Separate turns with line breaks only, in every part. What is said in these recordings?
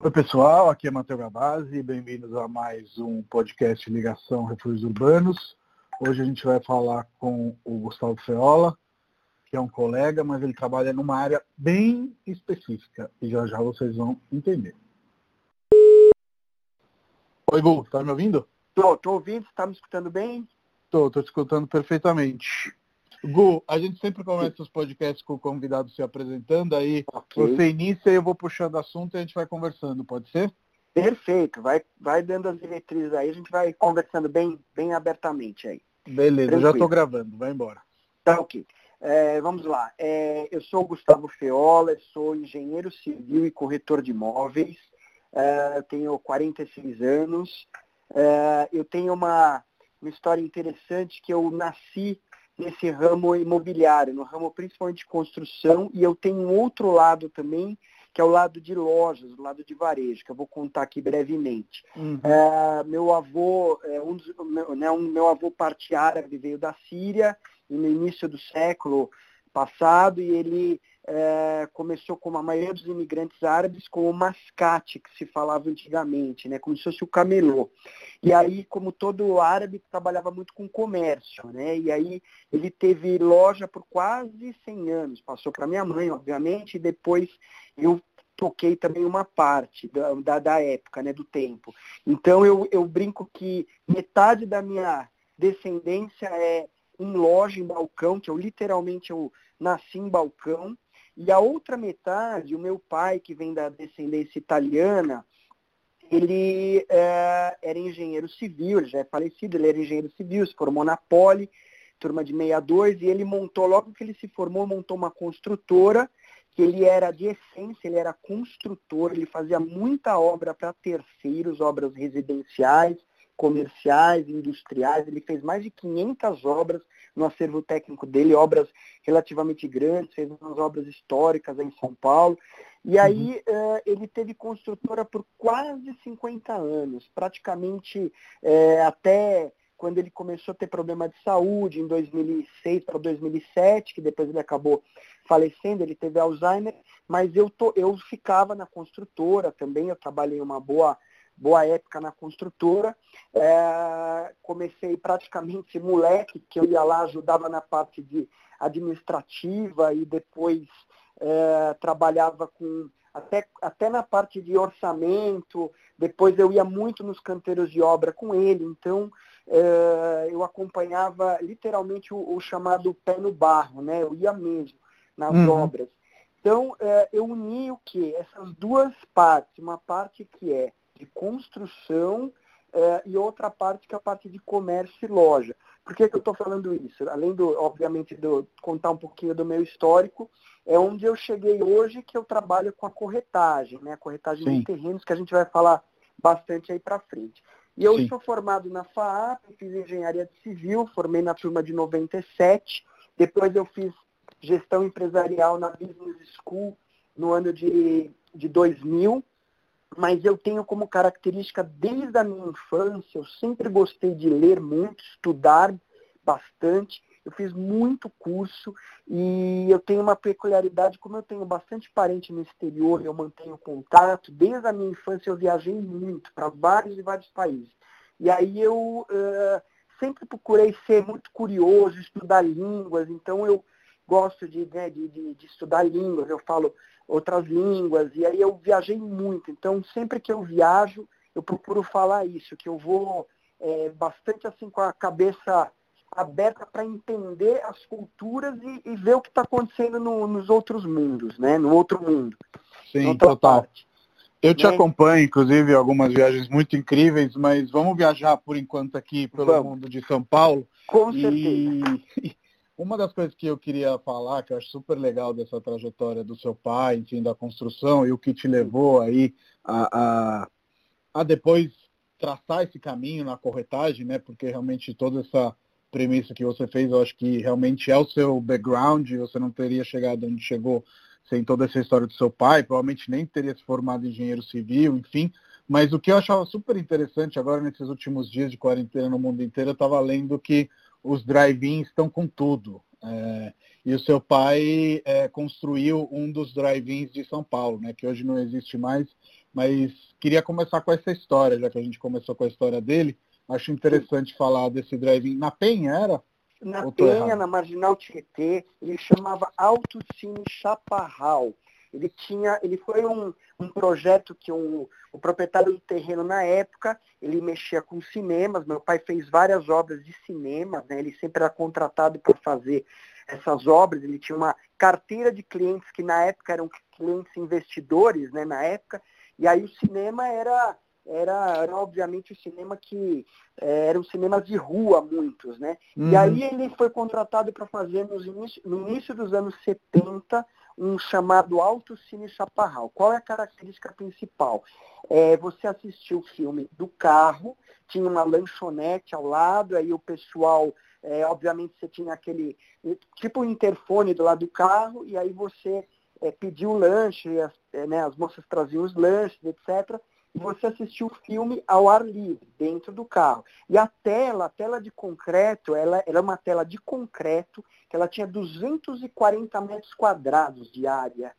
Oi pessoal, aqui é Matheus Gabazzi, bem-vindos a mais um podcast Ligação Refúgios Urbanos. Hoje a gente vai falar com o Gustavo Feola, que é um colega, mas ele trabalha numa área bem específica e já já vocês vão entender. Oi Gu, tá me ouvindo?
Tô, tô ouvindo, tá me escutando bem?
Tô, tô te escutando perfeitamente. Gu, a gente sempre começa os podcasts com o convidado se apresentando, aí okay. você inicia e eu vou puxando assunto e a gente vai conversando, pode ser?
Perfeito, vai, vai dando as diretrizes aí, a gente vai conversando bem, bem abertamente aí.
Beleza, Tranquilo. já estou gravando, vai embora.
Tá ok. É, vamos lá. É, eu sou Gustavo Feola, sou engenheiro civil e corretor de imóveis. É, tenho 46 anos. É, eu tenho uma, uma história interessante que eu nasci nesse ramo imobiliário, no ramo principalmente de construção, e eu tenho um outro lado também, que é o lado de lojas, o lado de varejo, que eu vou contar aqui brevemente. Uhum. É, meu avô, é, um, dos, meu, né, um, meu avô parte árabe veio da Síria no início do século passado e ele é, começou, como a maioria dos imigrantes árabes, com o mascate, que se falava antigamente, né? como se fosse o camelô. E aí, como todo árabe, trabalhava muito com comércio. Né? E aí ele teve loja por quase 100 anos. Passou para minha mãe, obviamente, e depois eu toquei também uma parte da, da, da época, né, do tempo. Então eu, eu brinco que metade da minha descendência é em loja, em balcão, que eu literalmente eu nasci em balcão, e a outra metade, o meu pai, que vem da descendência italiana, ele é, era engenheiro civil, ele já é falecido, ele era engenheiro civil, se formou na Poli, turma de 62, e ele montou, logo que ele se formou, montou uma construtora, que ele era de essência, ele era construtor, ele fazia muita obra para terceiros, obras residenciais, comerciais, industriais, ele fez mais de 500 obras no acervo técnico dele, obras relativamente grandes, fez umas obras históricas em São Paulo. E uhum. aí uhum. uh, ele teve construtora por quase 50 anos, praticamente uh, até quando ele começou a ter problema de saúde em 2006 para 2007, que depois ele acabou falecendo, ele teve Alzheimer, mas eu, tô, eu ficava na construtora também, eu trabalhei uma boa boa época na construtora. É, comecei praticamente moleque, que eu ia lá, ajudava na parte de administrativa e depois é, trabalhava com até, até na parte de orçamento, depois eu ia muito nos canteiros de obra com ele, então é, eu acompanhava literalmente o, o, chamado pé no barro, né? Eu ia mesmo nas uhum. obras. Então, é, eu uni o que? Essas duas partes, uma parte que é de construção é, e outra parte que é a parte de comércio e loja. Por que, que eu estou falando isso? Além, do, obviamente, de contar um pouquinho do meu histórico, é onde eu cheguei hoje que eu trabalho com a corretagem, né? A corretagem Sim. de terrenos, que a gente vai falar bastante aí para frente. E eu Sim. sou formado na FAAP, fiz engenharia civil, formei na turma de 97, depois eu fiz gestão empresarial na Business School no ano de, de 2000, mas eu tenho como característica desde a minha infância, eu sempre gostei de ler muito, estudar bastante. Eu fiz muito curso e eu tenho uma peculiaridade, como eu tenho bastante parente no exterior, eu mantenho contato, desde a minha infância eu viajei muito para vários e vários países. E aí eu uh, sempre procurei ser muito curioso, estudar línguas, então eu gosto de, né, de, de, de estudar línguas, eu falo outras línguas, e aí eu viajei muito. Então, sempre que eu viajo, eu procuro falar isso, que eu vou é, bastante assim com a cabeça aberta para entender as culturas e, e, ver o que está acontecendo no, nos outros mundos, né? No outro mundo.
Sim, total. Parte. Eu te né? acompanho, inclusive, algumas viagens muito incríveis, mas vamos viajar por enquanto aqui pelo vamos. mundo de São Paulo.
Com certeza.
Uma das coisas que eu queria falar, que eu acho super legal dessa trajetória do seu pai, enfim, da construção, e o que te levou aí a, a, a depois traçar esse caminho na corretagem, né? Porque realmente toda essa premissa que você fez, eu acho que realmente é o seu background, você não teria chegado onde chegou sem toda essa história do seu pai, provavelmente nem teria se formado em engenheiro civil, enfim. Mas o que eu achava super interessante agora nesses últimos dias de quarentena no mundo inteiro, eu estava lendo que os drive-ins estão com tudo. É, e o seu pai é, construiu um dos drive-ins de São Paulo, né, que hoje não existe mais, mas queria começar com essa história, já que a gente começou com a história dele. Acho interessante Sim. falar desse drive-in. Na Penha era?
Na Penha, na Marginal Tietê, ele chamava Alto Cine Chaparral. Ele tinha, ele foi um, um projeto que um, o proprietário do terreno na época, ele mexia com cinemas, meu pai fez várias obras de cinema, né? ele sempre era contratado para fazer essas obras, ele tinha uma carteira de clientes que na época eram clientes investidores, né, na época, e aí o cinema era, era, era obviamente o cinema que é, eram cinemas de rua, muitos, né? Uhum. E aí ele foi contratado para fazer nos início, no início dos anos 70 um chamado Alto Cine Chaparral. Qual é a característica principal? É, você assistiu o filme do carro, tinha uma lanchonete ao lado, aí o pessoal, é, obviamente você tinha aquele, tipo interfone do lado do carro, e aí você é, pediu lanche, as, é, né, as moças traziam os lanches, etc. E você assistiu o filme ao ar livre, dentro do carro. E a tela, a tela de concreto, ela era uma tela de concreto que ela tinha 240 metros quadrados de área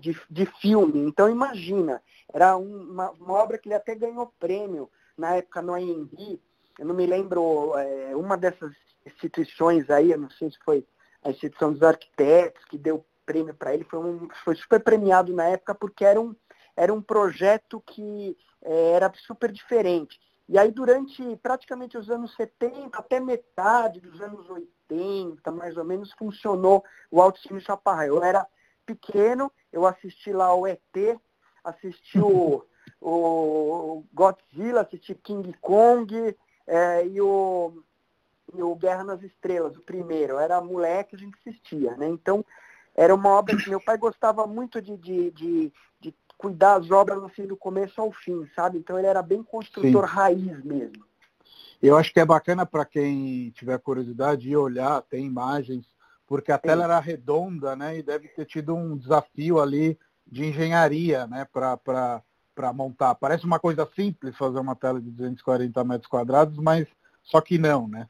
de, de, de, filme. Então imagina, era uma, uma, obra que ele até ganhou prêmio na época no AMB. Eu não me lembro, é, uma dessas instituições aí, eu não sei se foi a instituição dos arquitetos que deu prêmio para ele, foi, um, foi super premiado na época porque era um, era um projeto que é, era super diferente. E aí durante praticamente os anos 70, até metade dos anos 80, mais ou menos, funcionou o Alto Cine Chaparral. Eu era pequeno, eu assisti lá o ET, assisti o, o Godzilla, assisti King Kong é, e, o, e o Guerra nas Estrelas, o primeiro. Eu era moleque, a gente assistia, né? Então, era uma obra que meu pai gostava muito de, de, de, de cuidar as obras assim, do começo ao fim, sabe? Então ele era bem construtor Sim. raiz mesmo.
Eu acho que é bacana para quem tiver curiosidade ir olhar, tem imagens, porque a Sim. tela era redonda, né? E deve ter tido um desafio ali de engenharia, né? Para montar. Parece uma coisa simples fazer uma tela de 240 metros quadrados, mas só que não, né?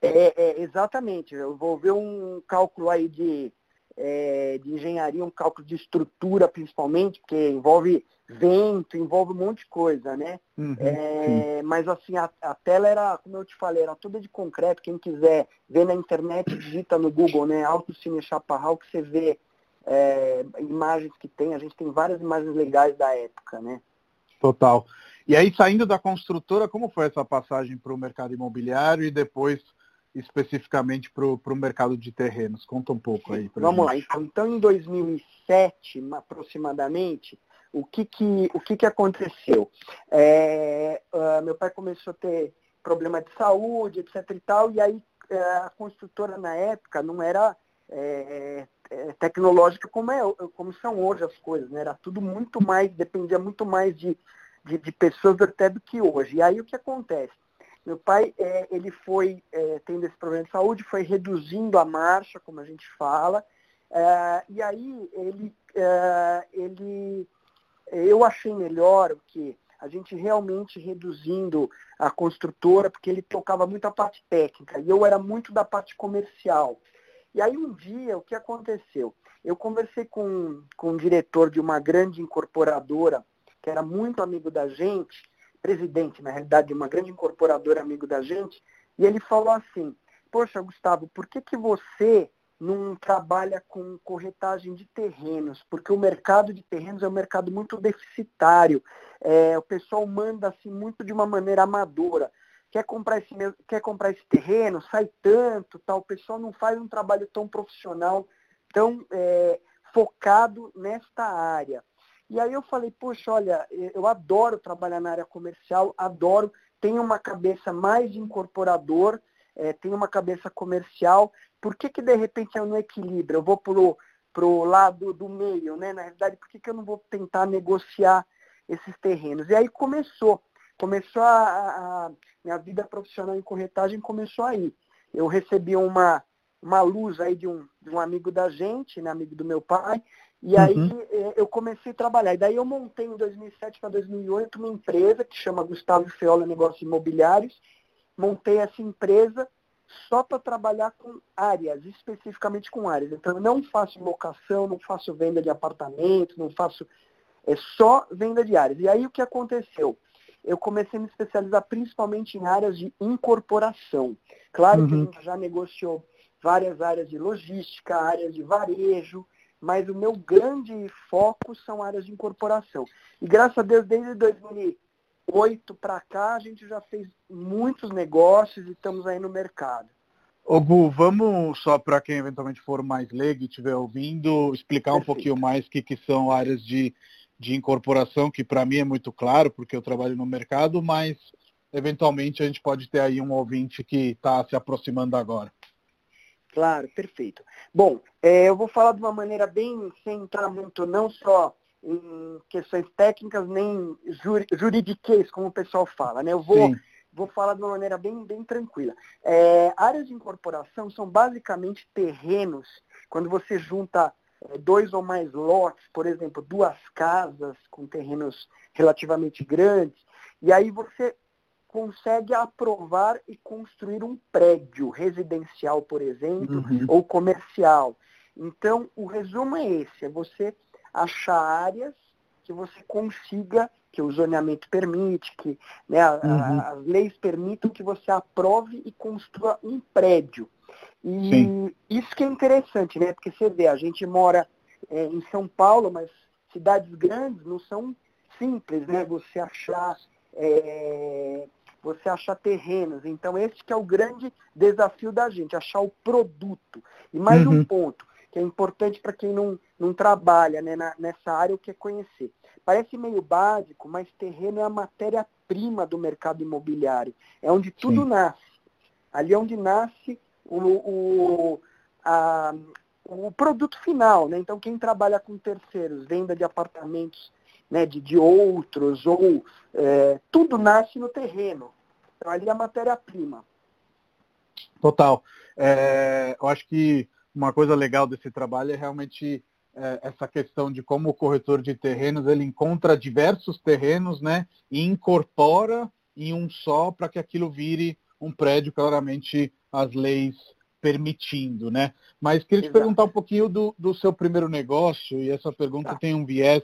É, é exatamente. Eu vou ver um cálculo aí de é, de engenharia, um cálculo de estrutura principalmente, porque envolve vento, envolve um monte de coisa, né? Uhum, é, mas assim, a, a, tela era, como eu te falei, era toda de concreto. Quem quiser ver na internet, digita no Google, né? Alto Cine Chaparral, que você vê é, imagens que tem. A gente tem várias imagens legais da época, né?
Total. E aí, saindo da construtora, como foi essa passagem para o mercado imobiliário e depois especificamente para o mercado de terrenos? Conta um pouco aí.
Vamos gente. lá. Então, em 2007, aproximadamente, o que, que, o que, que aconteceu? É, uh, meu pai começou a ter problema de saúde, etc. e tal, e aí uh, a construtora na época não era é, é, tecnológica como, é, como são hoje as coisas, né? Era tudo muito mais, dependia muito mais de, de, de pessoas até do que hoje. E aí o que acontece? Meu pai, é, ele foi é, tendo esse problema de saúde, foi reduzindo a marcha, como a gente fala, é, e aí ele, é, ele, eu achei melhor o que a gente realmente reduzindo a construtora, porque ele tocava muito a parte técnica, e eu era muito da parte comercial. E aí um dia, o que aconteceu? Eu conversei com, com um diretor de uma grande incorporadora, que era muito amigo da gente, presidente, na realidade, de uma grande incorporadora amigo da gente, e ele falou assim, poxa, Gustavo, por que, que você não trabalha com corretagem de terrenos? Porque o mercado de terrenos é um mercado muito deficitário. É, o pessoal manda assim muito de uma maneira amadora. Quer comprar esse, quer comprar esse terreno, sai tanto, tal. O pessoal não faz um trabalho tão profissional, tão é, focado nesta área. E aí eu falei, poxa, olha, eu adoro trabalhar na área comercial, adoro, tenho uma cabeça mais de incorporador, é, tenho uma cabeça comercial, por que, que de repente eu não equilibro? Eu vou pro, pro lado do meio, né? Na realidade, por que, que eu não vou tentar negociar esses terrenos? E aí começou, começou a, a minha vida profissional em corretagem começou aí. Eu recebi uma, uma luz aí de um, de um amigo da gente, né, amigo do meu pai, e aí uhum. Eh, eu comecei a trabalhar. E daí eu montei em 2007 para 2008 uma empresa que chama Gustavo Feola Negócios Imobiliários. Montei essa empresa só para trabalhar com áreas, especificamente com áreas. Então eu não faço locação, não faço venda de apartamento, não faço é só venda de áreas. E aí o que aconteceu? Eu comecei a me especializar principalmente em áreas de incorporação. Claro uhum. que a gente já negociou várias áreas de logística, áreas de varejo, mas o meu grande foco são áreas de incorporação. E graças a Deus, desde 2008 para cá, a gente já fez muitos negócios e estamos aí no mercado.
Ô Gu, vamos só para quem eventualmente for mais leigo e estiver ouvindo, explicar Perfeito. um pouquinho mais o que, que são áreas de, de incorporação, que para mim é muito claro, porque eu trabalho no mercado, mas eventualmente a gente pode ter aí um ouvinte que está se aproximando agora.
Claro, perfeito. Bom, é, eu vou falar de uma maneira bem sem entrar muito, não só em questões técnicas, nem juridiquês, como o pessoal fala. Né? Eu vou, vou falar de uma maneira bem, bem tranquila. É, áreas de incorporação são basicamente terrenos, quando você junta é, dois ou mais lotes, por exemplo, duas casas com terrenos relativamente grandes, e aí você consegue aprovar e construir um prédio residencial, por exemplo, uhum. ou comercial. Então, o resumo é esse, é você achar áreas que você consiga, que o zoneamento permite, que né, uhum. as leis permitam que você aprove e construa um prédio. E Sim. isso que é interessante, né? Porque você vê, a gente mora é, em São Paulo, mas cidades grandes não são simples, né? Você achar é, você achar terrenos. Então esse que é o grande desafio da gente, achar o produto. E mais uhum. um ponto, que é importante para quem não, não trabalha né, na, nessa área, o que é conhecer. Parece meio básico, mas terreno é a matéria-prima do mercado imobiliário. É onde tudo Sim. nasce. Ali é onde nasce o, o, a, o produto final. Né? Então, quem trabalha com terceiros, venda de apartamentos né, de, de outros, ou é, tudo nasce no terreno. Então ali é a matéria-prima.
Total. É, eu acho que uma coisa legal desse trabalho é realmente é, essa questão de como o corretor de terrenos ele encontra diversos terrenos, né, e incorpora em um só para que aquilo vire um prédio claramente as leis permitindo, né? Mas queria te Exato. perguntar um pouquinho do, do seu primeiro negócio e essa pergunta tá. tem um viés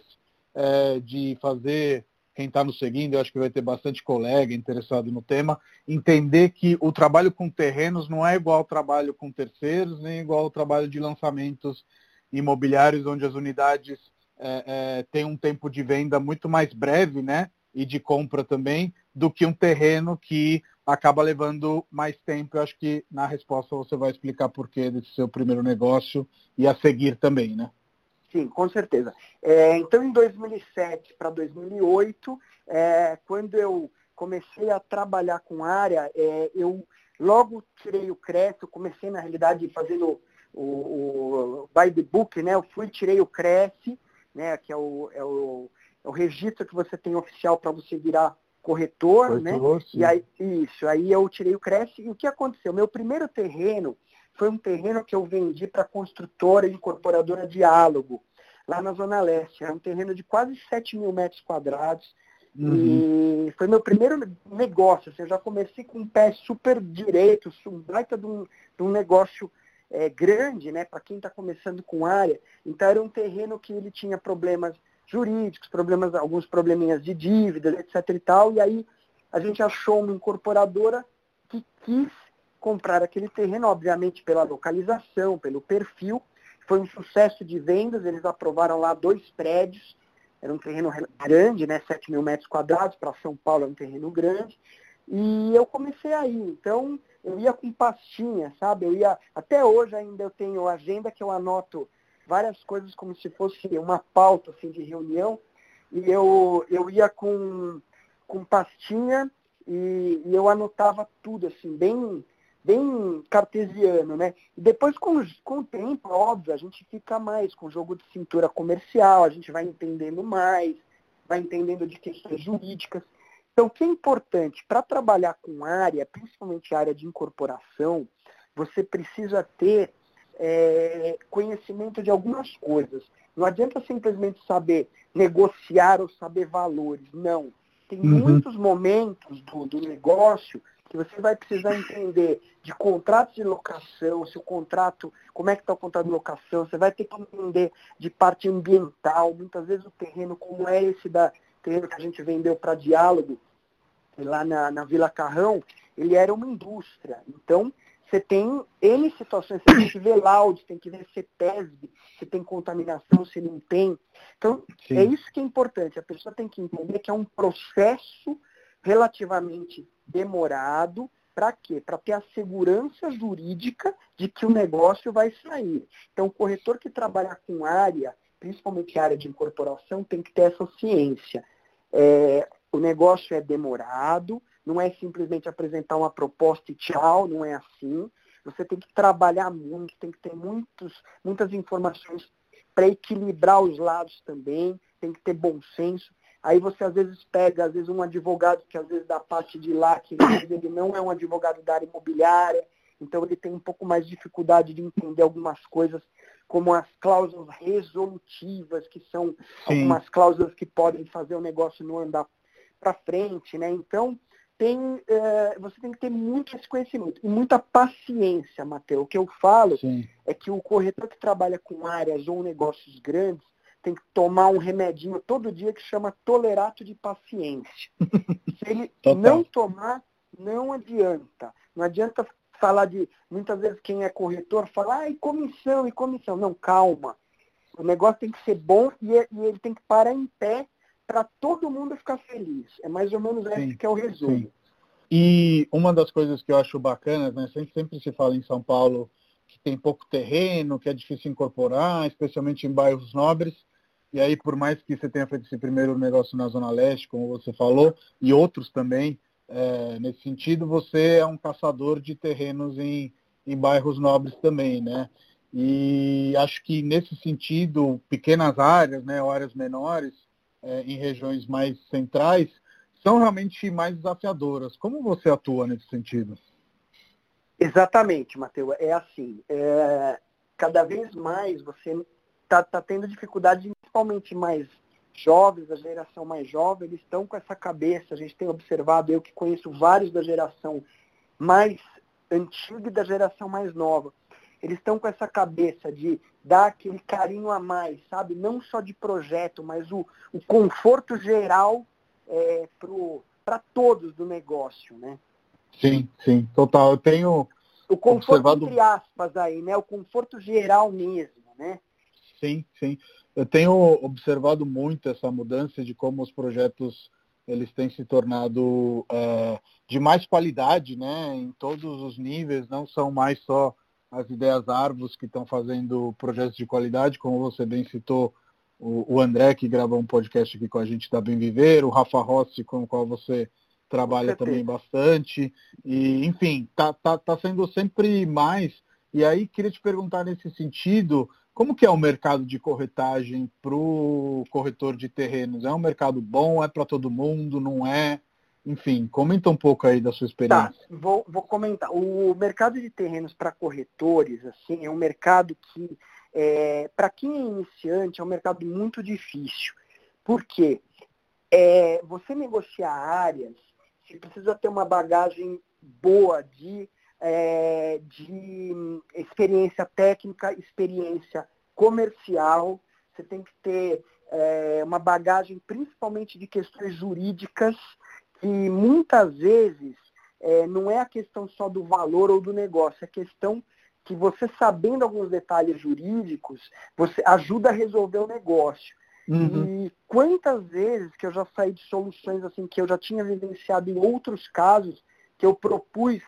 é, de fazer quem está nos seguindo, eu acho que vai ter bastante colega interessado no tema, entender que o trabalho com terrenos não é igual ao trabalho com terceiros, nem igual ao trabalho de lançamentos imobiliários, onde as unidades é, é, têm um tempo de venda muito mais breve, né? E de compra também, do que um terreno que acaba levando mais tempo. Eu acho que na resposta você vai explicar por que desse seu primeiro negócio e a seguir também, né?
Sim, com certeza. É, então, em 2007 para 2008, é, quando eu comecei a trabalhar com área, é, eu logo tirei o crédito, comecei, na realidade, fazendo o, o by the book, né? Eu fui, tirei o Cresce, né? Que é o, é o, é o registro que você tem oficial para você virar corretor, né? corretor né? Sim. E aí, isso, aí eu tirei o Cresce. E o que aconteceu? Meu primeiro terreno, foi um terreno que eu vendi para a construtora e incorporadora Diálogo, lá na Zona Leste. Era um terreno de quase 7 mil metros quadrados. Uhum. E foi meu primeiro negócio. Assim, eu já comecei com um pé super direito, um baita de um, de um negócio é, grande, né, para quem está começando com área. Então era um terreno que ele tinha problemas jurídicos, problemas, alguns probleminhas de dívida, etc. e tal. E aí a gente achou uma incorporadora que quis comprar aquele terreno, obviamente pela localização, pelo perfil. Foi um sucesso de vendas, eles aprovaram lá dois prédios, era um terreno grande, né, 7 mil metros quadrados, para São Paulo é um terreno grande. E eu comecei aí, então eu ia com pastinha, sabe? Eu ia, até hoje ainda eu tenho agenda que eu anoto várias coisas como se fosse uma pauta assim, de reunião. E eu, eu ia com, com pastinha e, e eu anotava tudo, assim, bem, bem cartesiano, né? E depois, com, com o tempo, óbvio, a gente fica mais com jogo de cintura comercial, a gente vai entendendo mais, vai entendendo de questões jurídicas. Então, o que é importante para trabalhar com área, principalmente área de incorporação, você precisa ter é, conhecimento de algumas coisas. Não adianta simplesmente saber negociar ou saber valores. Não. Tem uhum. muitos momentos do, do negócio que você vai precisar entender de contratos de locação, se o contrato, como é que está o contrato de locação, você vai ter que entender de parte ambiental, muitas vezes o terreno, como é esse da terreno que a gente vendeu para diálogo, lá na, na Vila Carrão, ele era uma indústria. Então, você tem N situações, você tem que ver laude, tem que ver CETESB, se tem contaminação, se não tem. Então, Sim. é isso que é importante. A pessoa tem que entender que é um processo relativamente demorado. Para quê? Para ter a segurança jurídica de que o negócio vai sair. Então, o corretor que trabalha com área, principalmente área de incorporação, tem que ter essa ciência. É, o negócio é demorado, não é simplesmente apresentar uma proposta e tchau, não é assim. Você tem que trabalhar muito, tem que ter muitos, muitas informações para equilibrar os lados também, tem que ter bom senso. Aí você às vezes pega, às vezes, um advogado que às vezes da parte de lá, que ele não é um advogado da área imobiliária, então ele tem um pouco mais de dificuldade de entender algumas coisas, como as cláusulas resolutivas, que são Sim. algumas cláusulas que podem fazer o negócio não andar para frente, né? Então, tem, é, você tem que ter muito esse conhecimento e muita paciência, Matheus. O que eu falo Sim. é que o corretor que trabalha com áreas ou negócios grandes, tem que tomar um remedinho todo dia que chama tolerato de paciência. Se ele não tomar, não adianta. Não adianta falar de, muitas vezes quem é corretor fala, ah, e comissão, e comissão. Não, calma. O negócio tem que ser bom e, é, ele tem que parar em pé para todo mundo ficar feliz. É mais ou menos esse que é o resumo. Sim.
E uma das coisas que eu acho bacanas, né, sempre, sempre se fala em São Paulo que tem pouco terreno, que é difícil incorporar, especialmente em bairros nobres, e aí, por mais que você tenha feito esse primeiro negócio na Zona Leste, como você falou, e outros também, é, nesse sentido, você é um caçador de terrenos em, em bairros nobres também, né? E acho que nesse sentido, pequenas áreas, né, áreas menores, é, em regiões mais centrais, são realmente mais desafiadoras. Como você atua nesse sentido?
Exatamente, Matheus. É assim, é, cada vez mais você está tá tendo dificuldade principalmente mais jovens, a geração mais jovem, eles estão com essa cabeça. A gente tem observado, eu que conheço vários da geração mais antiga e da geração mais nova. Eles estão com essa cabeça de dar aquele carinho a mais, sabe? Não só de projeto, mas o, o conforto geral é, para todos do negócio, né?
Sim, sim, total. Eu tenho
o conforto observado... entre aspas aí, né? O conforto geral mesmo, né?
Sim, sim. Eu tenho observado muito essa mudança de como os projetos eles têm se tornado é, de mais qualidade, né, em todos os níveis, não são mais só as ideias árvores que estão fazendo projetos de qualidade, como você bem citou, o, o André, que gravou um podcast aqui com a gente da Bem Viver, o Rafa Rossi, com o qual você trabalha também bastante, e enfim, tá, tá, tá sendo sempre mais. E aí, queria te perguntar nesse sentido, como que é o mercado de corretagem para o corretor de terrenos? É um mercado bom? É para todo mundo? Não é? Enfim, comenta um pouco aí da sua experiência. Tá,
vou, vou comentar. O mercado de terrenos para corretores, assim, é um mercado que, é, para quem é iniciante, é um mercado muito difícil. Por quê? É, você negociar áreas, você precisa ter uma bagagem boa de é, de experiência técnica, experiência comercial, você tem que ter é, uma bagagem principalmente de questões jurídicas, que muitas vezes é, não é a questão só do valor ou do negócio, é a questão que você sabendo alguns detalhes jurídicos, você ajuda a resolver o negócio. Uhum. E quantas vezes que eu já saí de soluções assim que eu já tinha vivenciado em outros casos, que eu propus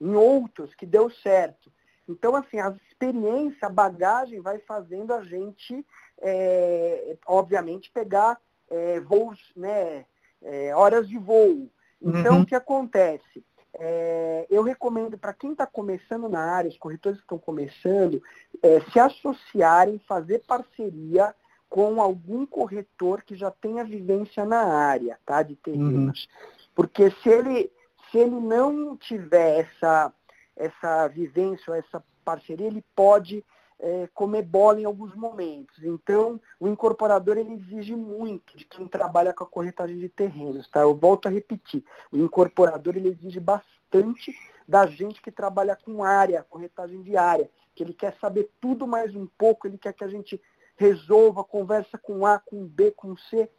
em outros que deu certo. Então, assim, a experiência, a bagagem vai fazendo a gente, é, obviamente, pegar é, voos, né, é, horas de voo. Então, uhum. o que acontece? É, eu recomendo para quem está começando na área, os corretores que estão começando, é, se associarem, fazer parceria com algum corretor que já tenha vivência na área tá, de terrenos. Uhum. Porque se ele se ele não tiver essa, essa vivência, essa parceria, ele pode é, comer bola em alguns momentos. Então, o incorporador ele exige muito de quem trabalha com a corretagem de terrenos. Tá? Eu volto a repetir, o incorporador ele exige bastante da gente que trabalha com área, corretagem de área, que ele quer saber tudo mais um pouco, ele quer que a gente resolva, conversa com A, com B, com C.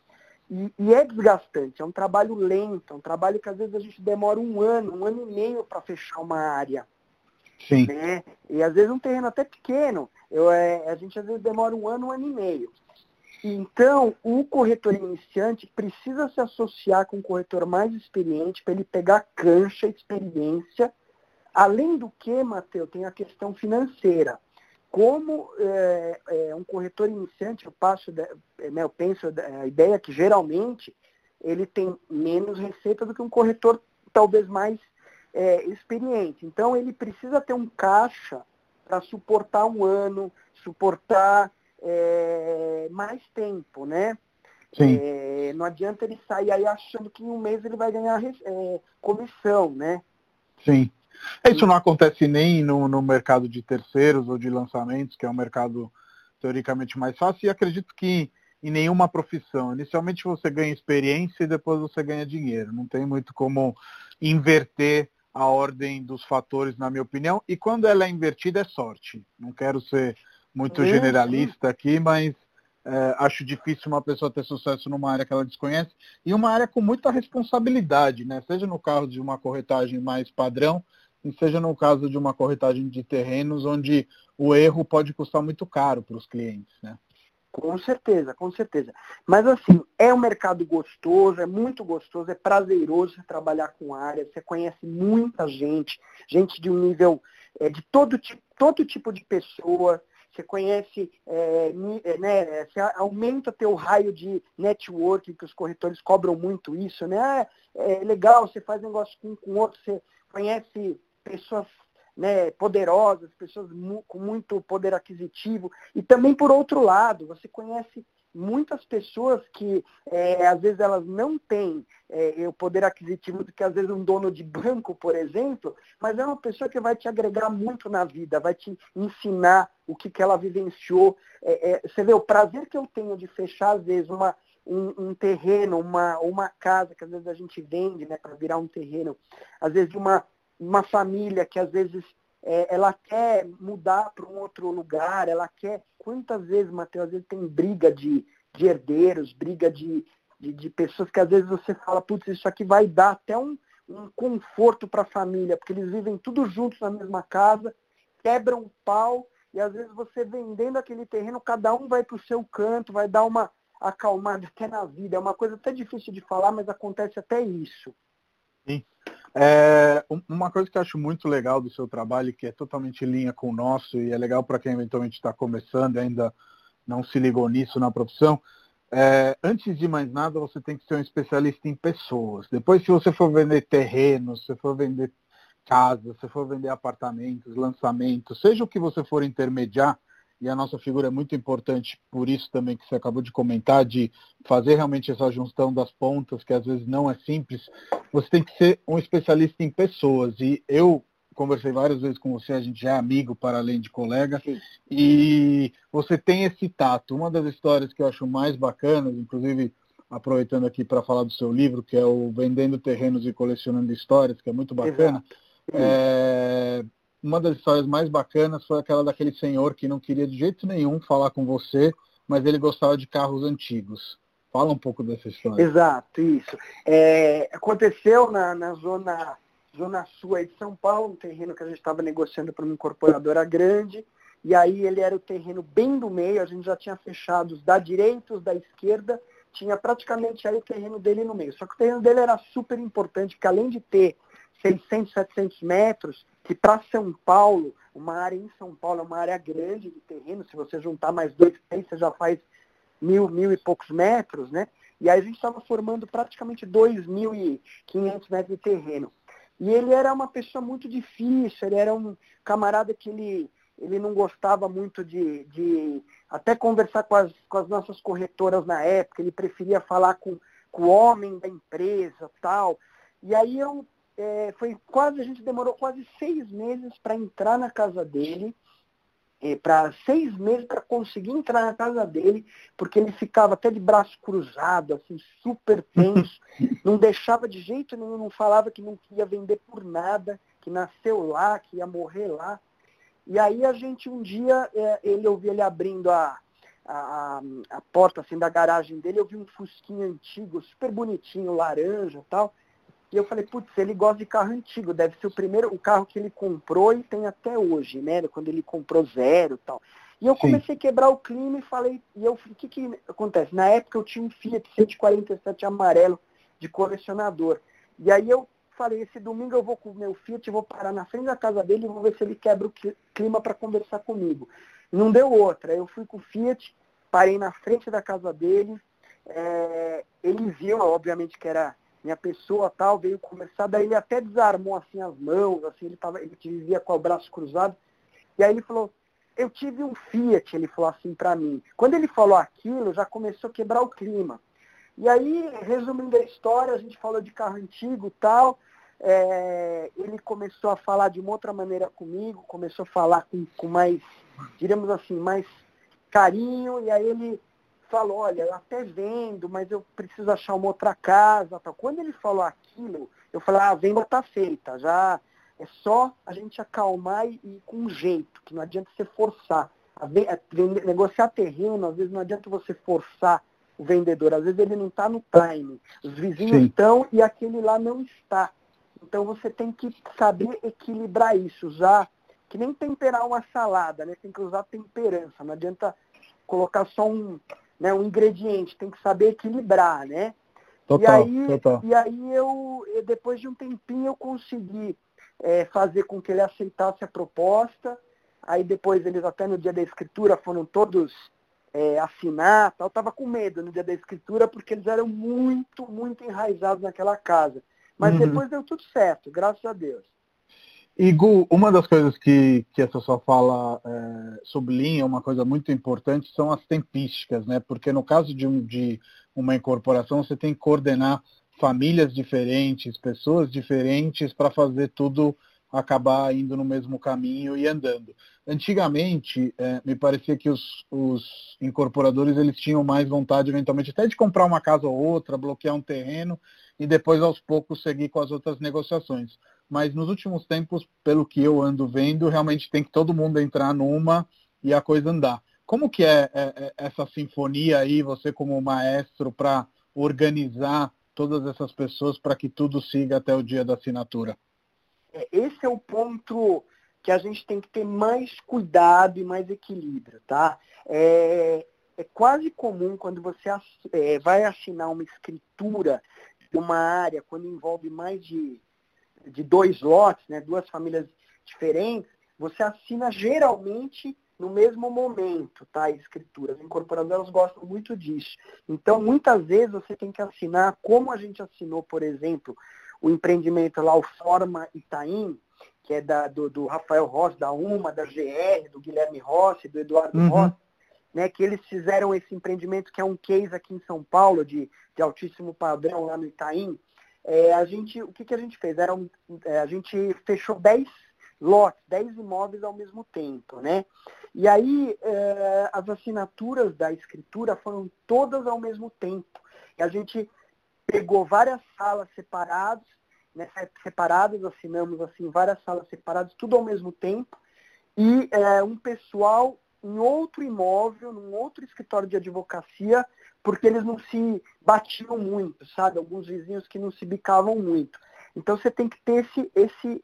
E, e, é desgastante, é um trabalho lento, é um trabalho que às vezes a gente demora um ano, um ano e meio para fechar uma área. Sim. Né? E às vezes um terreno até pequeno, eu, é, a gente às vezes demora um ano, um ano e meio. Então, o corretor iniciante precisa se associar com um corretor mais experiente para ele pegar cancha, experiência Além do que, Matheus, tem a questão financeira. Como é, é, um corretor iniciante, eu, passo, né, eu penso a ideia que geralmente ele tem menos receita do que um corretor talvez mais é, experiente. Então ele precisa ter um caixa para suportar um ano, suportar é, mais tempo, né? É, não adianta ele sair aí achando que em um mês ele vai ganhar é, comissão, né?
Sim. Isso não acontece nem no, no mercado de terceiros ou de lançamentos, que é um mercado teoricamente mais fácil, e acredito que em nenhuma profissão. Inicialmente você ganha experiência e depois você ganha dinheiro. Não tem muito como inverter a ordem dos fatores, na minha opinião. E quando ela é invertida, é sorte. Não quero ser muito generalista aqui, mas é, acho difícil uma pessoa ter sucesso numa área que ela desconhece e uma área com muita responsabilidade, né? Seja no caso de uma corretagem mais padrão, e seja no caso de uma corretagem de terrenos onde o erro pode custar muito caro para os clientes, né?
Com certeza, com certeza. Mas assim, é um mercado gostoso, é muito gostoso, é prazeroso você trabalhar com área, você conhece muita gente, gente de um nível é, de todo tipo, todo tipo de pessoa, você conhece, é, é né, você aumenta teu raio de networking, que os corretores cobram muito isso, né? É, é legal, você faz negócio com, com outro, você conhece pessoas né, poderosas, pessoas mu com muito poder aquisitivo. E também, por outro lado, você conhece muitas pessoas que é, às vezes elas não têm é, o poder aquisitivo do que às vezes um dono de banco, por exemplo, mas é uma pessoa que vai te agregar muito na vida, vai te ensinar o que, que ela vivenciou. É, é você vê o prazer que eu tenho de fechar, às vezes, uma, um, um terreno, uma, uma casa que às vezes a gente vende né, para virar um terreno, às vezes uma uma família que às vezes é, ela quer mudar para um outro lugar, ela quer. Quantas vezes, Matheus, às vezes tem briga de, de herdeiros, briga de, de, de, pessoas que às vezes você fala, putz, isso aqui vai dar até um, um conforto para a família, porque eles vivem tudo juntos na mesma casa, quebram o pau, e às vezes você vendendo aquele terreno, cada um vai para o seu canto, vai dar uma acalmada até na vida. É uma coisa até difícil de falar, mas acontece até isso.
Sim. É, uma coisa que eu acho muito legal do seu trabalho, que é totalmente em linha com o nosso, e é legal para quem eventualmente está começando e ainda não se ligou nisso na profissão, é, antes de mais nada, você tem que ser um especialista em pessoas. Depois, se você for vender terrenos, se for vender casas, se for vender apartamentos, lançamentos, seja o que você for intermediar, e a nossa figura é muito importante por isso também que você acabou de comentar, de fazer realmente essa junção das pontas, que às vezes não é simples, você tem que ser um especialista em pessoas. E eu conversei várias vezes com você, a gente já é amigo para além de colega, Sim. e você tem esse tato. Uma das histórias que eu acho mais bacanas, inclusive aproveitando aqui para falar do seu livro, que é o Vendendo Terrenos e Colecionando Histórias, que é muito bacana. É, uma das histórias mais bacanas foi aquela daquele senhor que não queria de jeito nenhum falar com você, mas ele gostava de carros antigos. Fala um pouco dessa história.
Exato, isso. É, aconteceu na, na zona, zona sul de São Paulo, um terreno que a gente estava negociando para uma incorporadora grande, e aí ele era o terreno bem do meio, a gente já tinha fechado os da direita, os da esquerda, tinha praticamente aí o terreno dele no meio. Só que o terreno dele era super importante, porque além de ter 600, 700 metros, que para São Paulo, uma área em São Paulo é uma área grande de terreno, se você juntar mais dois, três, você já faz mil, mil e poucos metros, né? E aí a gente estava formando praticamente 2.500 metros de terreno. E ele era uma pessoa muito difícil, ele era um camarada que ele, ele não gostava muito de, de até conversar com as, com as nossas corretoras na época, ele preferia falar com, com o homem da empresa tal. E aí eu é, foi quase, a gente demorou quase seis meses para entrar na casa dele eh, para seis meses para conseguir entrar na casa dele, porque ele ficava até de braço cruzado, assim, super tenso, não deixava de jeito nenhum, não falava que não ia vender por nada, que nasceu lá, que ia morrer lá. E aí a gente um dia, é, ele ouvia ele abrindo a, a, a, porta assim da garagem dele, eu vi um fusquinho antigo, super bonitinho, laranja tal. E eu falei, putz, ele gosta de carro antigo, deve ser o primeiro, o carro que ele comprou e tem até hoje, né? Quando ele comprou zero tal. E eu comecei Sim. a quebrar o clima e falei, e eu o que, que acontece? Na época eu tinha um Fiat 147 amarelo de colecionador. E aí eu falei, esse domingo eu vou com o meu Fiat, vou parar na frente da casa dele e vou ver se ele quebra o clima para conversar comigo. Não deu outra. Eu fui com o Fiat, parei na frente da casa dele. É, ele viu, obviamente, que era minha pessoa tal, veio conversar, daí ele até desarmou assim as mãos, assim, ele, tava, ele vivia com o braço cruzado. E aí ele falou, eu tive um Fiat, ele falou assim para mim. Quando ele falou aquilo, já começou a quebrar o clima. E aí, resumindo a história, a gente falou de carro antigo tal. É, ele começou a falar de uma outra maneira comigo, começou a falar com, com mais, diríamos assim, mais carinho, e aí ele falou, olha, eu até vendo, mas eu preciso achar uma outra casa. Tal. Quando ele falou aquilo, eu falei, ah, a venda está feita, já é só a gente acalmar e ir com jeito, que não adianta você forçar. A negociar terreno, às vezes não adianta você forçar o vendedor, às vezes ele não está no time. Os vizinhos Sim. estão e aquele lá não está. Então você tem que saber equilibrar isso, usar, que nem temperar uma salada, né? Tem que usar temperança, não adianta colocar só um, né, um ingrediente, tem que saber equilibrar, né? Total, e aí, total. E aí eu, depois de um tempinho, eu consegui é, fazer com que ele aceitasse a proposta. Aí depois eles até no dia da escritura foram todos é, assinar, tal. Eu estava com medo no dia da escritura porque eles eram muito, muito enraizados naquela casa. Mas uhum. depois deu tudo certo, graças a Deus.
E Gu, uma das coisas que, que essa sua fala é, sublinha, uma coisa muito importante, são as tempísticas, né? Porque no caso de, um, de uma incorporação, você tem que coordenar famílias diferentes, pessoas diferentes para fazer tudo acabar indo no mesmo caminho e andando. Antigamente, é, me parecia que os, os, incorporadores eles tinham mais vontade, eventualmente, até de comprar uma casa ou outra, bloquear um terreno e depois, aos poucos, seguir com as outras negociações. Mas nos últimos tempos, pelo que eu ando vendo, realmente tem que todo mundo entrar numa e a coisa andar. Como que é, é, é essa sinfonia aí, você como maestro, para organizar todas essas pessoas para que tudo siga até o dia da assinatura?
É, esse é o ponto que a gente tem que ter mais cuidado e mais equilíbrio, tá? É, é quase comum quando você é, vai assinar uma escritura de uma área, quando envolve mais de, de dois lotes, né, duas famílias diferentes, você assina geralmente no mesmo momento, tá? A escritura. As incorporadoras gostam muito disso. Então, muitas vezes você tem que assinar, como a gente assinou, por exemplo, o empreendimento lá, o Forma Itaim, que é da, do, do, Rafael Rossi, da UMA, da GR, do Guilherme Rossi, do Eduardo uhum. Rossi, né, que eles fizeram esse empreendimento que é um case aqui em São Paulo, de, de altíssimo padrão lá no Itaim. É, a gente, o que, que a gente fez? Era um, é, a gente fechou 10 lotes, 10 imóveis ao mesmo tempo, né? E aí é, as assinaturas da escritura foram todas ao mesmo tempo. E a gente pegou várias salas separadas, né, separadas, assinamos assim várias salas separadas, tudo ao mesmo tempo, e é, um pessoal em outro imóvel, num outro escritório de advocacia, porque eles não se batiam muito, sabe? Alguns vizinhos que não se bicavam muito. Então você tem que ter esse, esse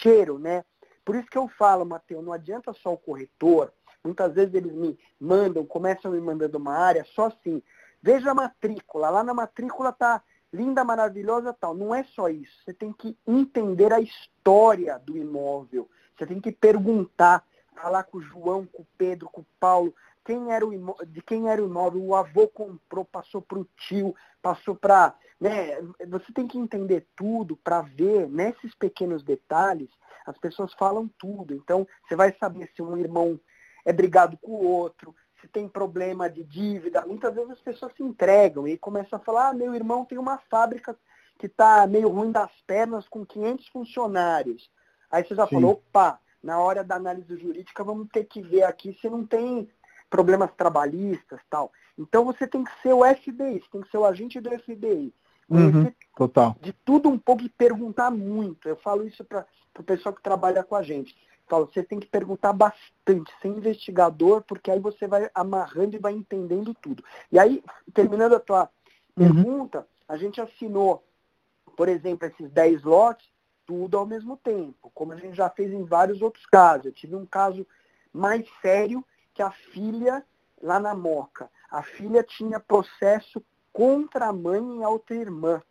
cheiro, né? Por isso que eu falo, Matheus, não adianta só o corretor. Muitas vezes eles me mandam, começam me mandando uma área só assim. Veja a matrícula. Lá na matrícula tá linda, maravilhosa tal. Não é só isso. Você tem que entender a história do imóvel. Você tem que perguntar, falar com o João, com o Pedro, com o Paulo, quem era o imóvel, de quem era o imóvel, o avô comprou, passou para o tio, passou para. Né, você tem que entender tudo para ver nesses pequenos detalhes, as pessoas falam tudo. Então, você vai saber se um irmão é brigado com o outro, se tem problema de dívida. Muitas vezes as pessoas se entregam e começam a falar, ah, meu irmão tem uma fábrica que está meio ruim das pernas com 500 funcionários. Aí você já Sim. falou, opa, na hora da análise jurídica vamos ter que ver aqui se não tem problemas trabalhistas tal. Então você tem que ser o FBI, você tem que ser o agente do FBI.
Uhum, total.
De tudo um pouco e perguntar muito. Eu falo isso para o pessoal que trabalha com a gente. Falo, você tem que perguntar bastante, ser investigador, porque aí você vai amarrando e vai entendendo tudo. E aí, terminando a tua uhum. pergunta, a gente assinou, por exemplo, esses 10 lotes, tudo ao mesmo tempo, como a gente já fez em vários outros casos. Eu tive um caso mais sério que a filha, lá na Moca, a filha tinha processo contra a mãe e a outra irmã.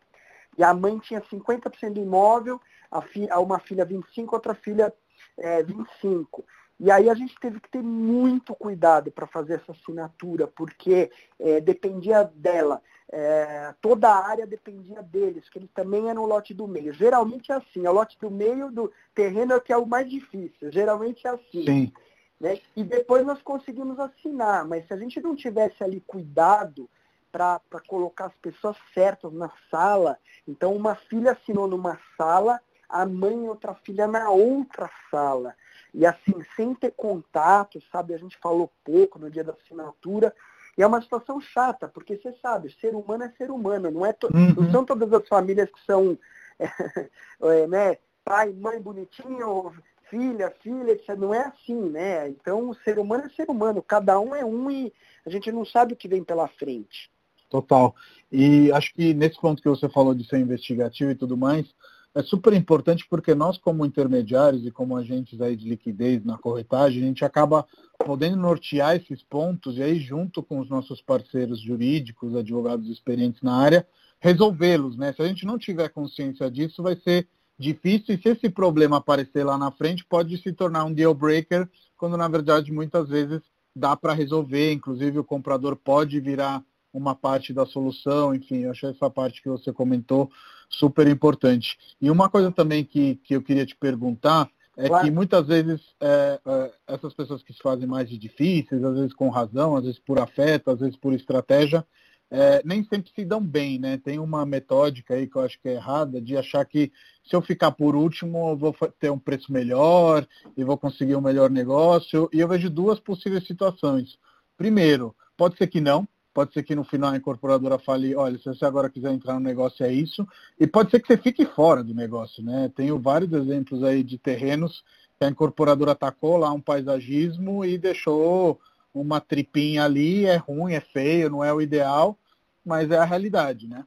E a mãe tinha 50% do imóvel, a filha, uma filha 25%, outra filha é, 25%. E aí a gente teve que ter muito cuidado para fazer essa assinatura, porque é, dependia dela. É, toda a área dependia deles, que eles também eram o lote do meio. Geralmente é assim, é o lote do meio do terreno é o que é o mais difícil. Geralmente é assim.
Sim.
Né? E depois nós conseguimos assinar, mas se a gente não tivesse ali cuidado para colocar as pessoas certas na sala, então uma filha assinou numa sala, a mãe e outra filha na outra sala. E assim, sem ter contato, sabe? A gente falou pouco no dia da assinatura. E é uma situação chata, porque você sabe, ser humano é ser humano, não, é to... uhum. não são todas as famílias que são é, né, pai, mãe bonitinho, filha, filha, etc. Não é assim, né? Então, o ser humano é ser humano, cada um é um e a gente não sabe o que vem pela frente.
Total. E acho que nesse ponto que você falou de ser investigativo e tudo mais, é super importante porque nós, como intermediários e como agentes aí de liquidez na corretagem, a gente acaba podendo nortear esses pontos e aí, junto com os nossos parceiros jurídicos, advogados experientes na área, resolvê-los, né? Se a gente não tiver consciência disso, vai ser difícil e se esse problema aparecer lá na frente, pode se tornar um deal breaker, quando na verdade muitas vezes dá para resolver, inclusive o comprador pode virar uma parte da solução, enfim, eu achei essa parte que você comentou super importante. E uma coisa também que, que eu queria te perguntar é claro. que muitas vezes é, é, essas pessoas que se fazem mais de difíceis, às vezes com razão, às vezes por afeto, às vezes por estratégia, é, nem sempre se dão bem, né? Tem uma metódica aí que eu acho que é errada de achar que se eu ficar por último eu vou ter um preço melhor e vou conseguir um melhor negócio. E eu vejo duas possíveis situações. Primeiro, pode ser que não, pode ser que no final a incorporadora fale, olha, se você agora quiser entrar no negócio é isso, e pode ser que você fique fora do negócio, né? Tenho vários exemplos aí de terrenos que a incorporadora atacou lá um paisagismo e deixou uma tripinha ali, é ruim, é feio, não é o ideal, mas é a realidade, né?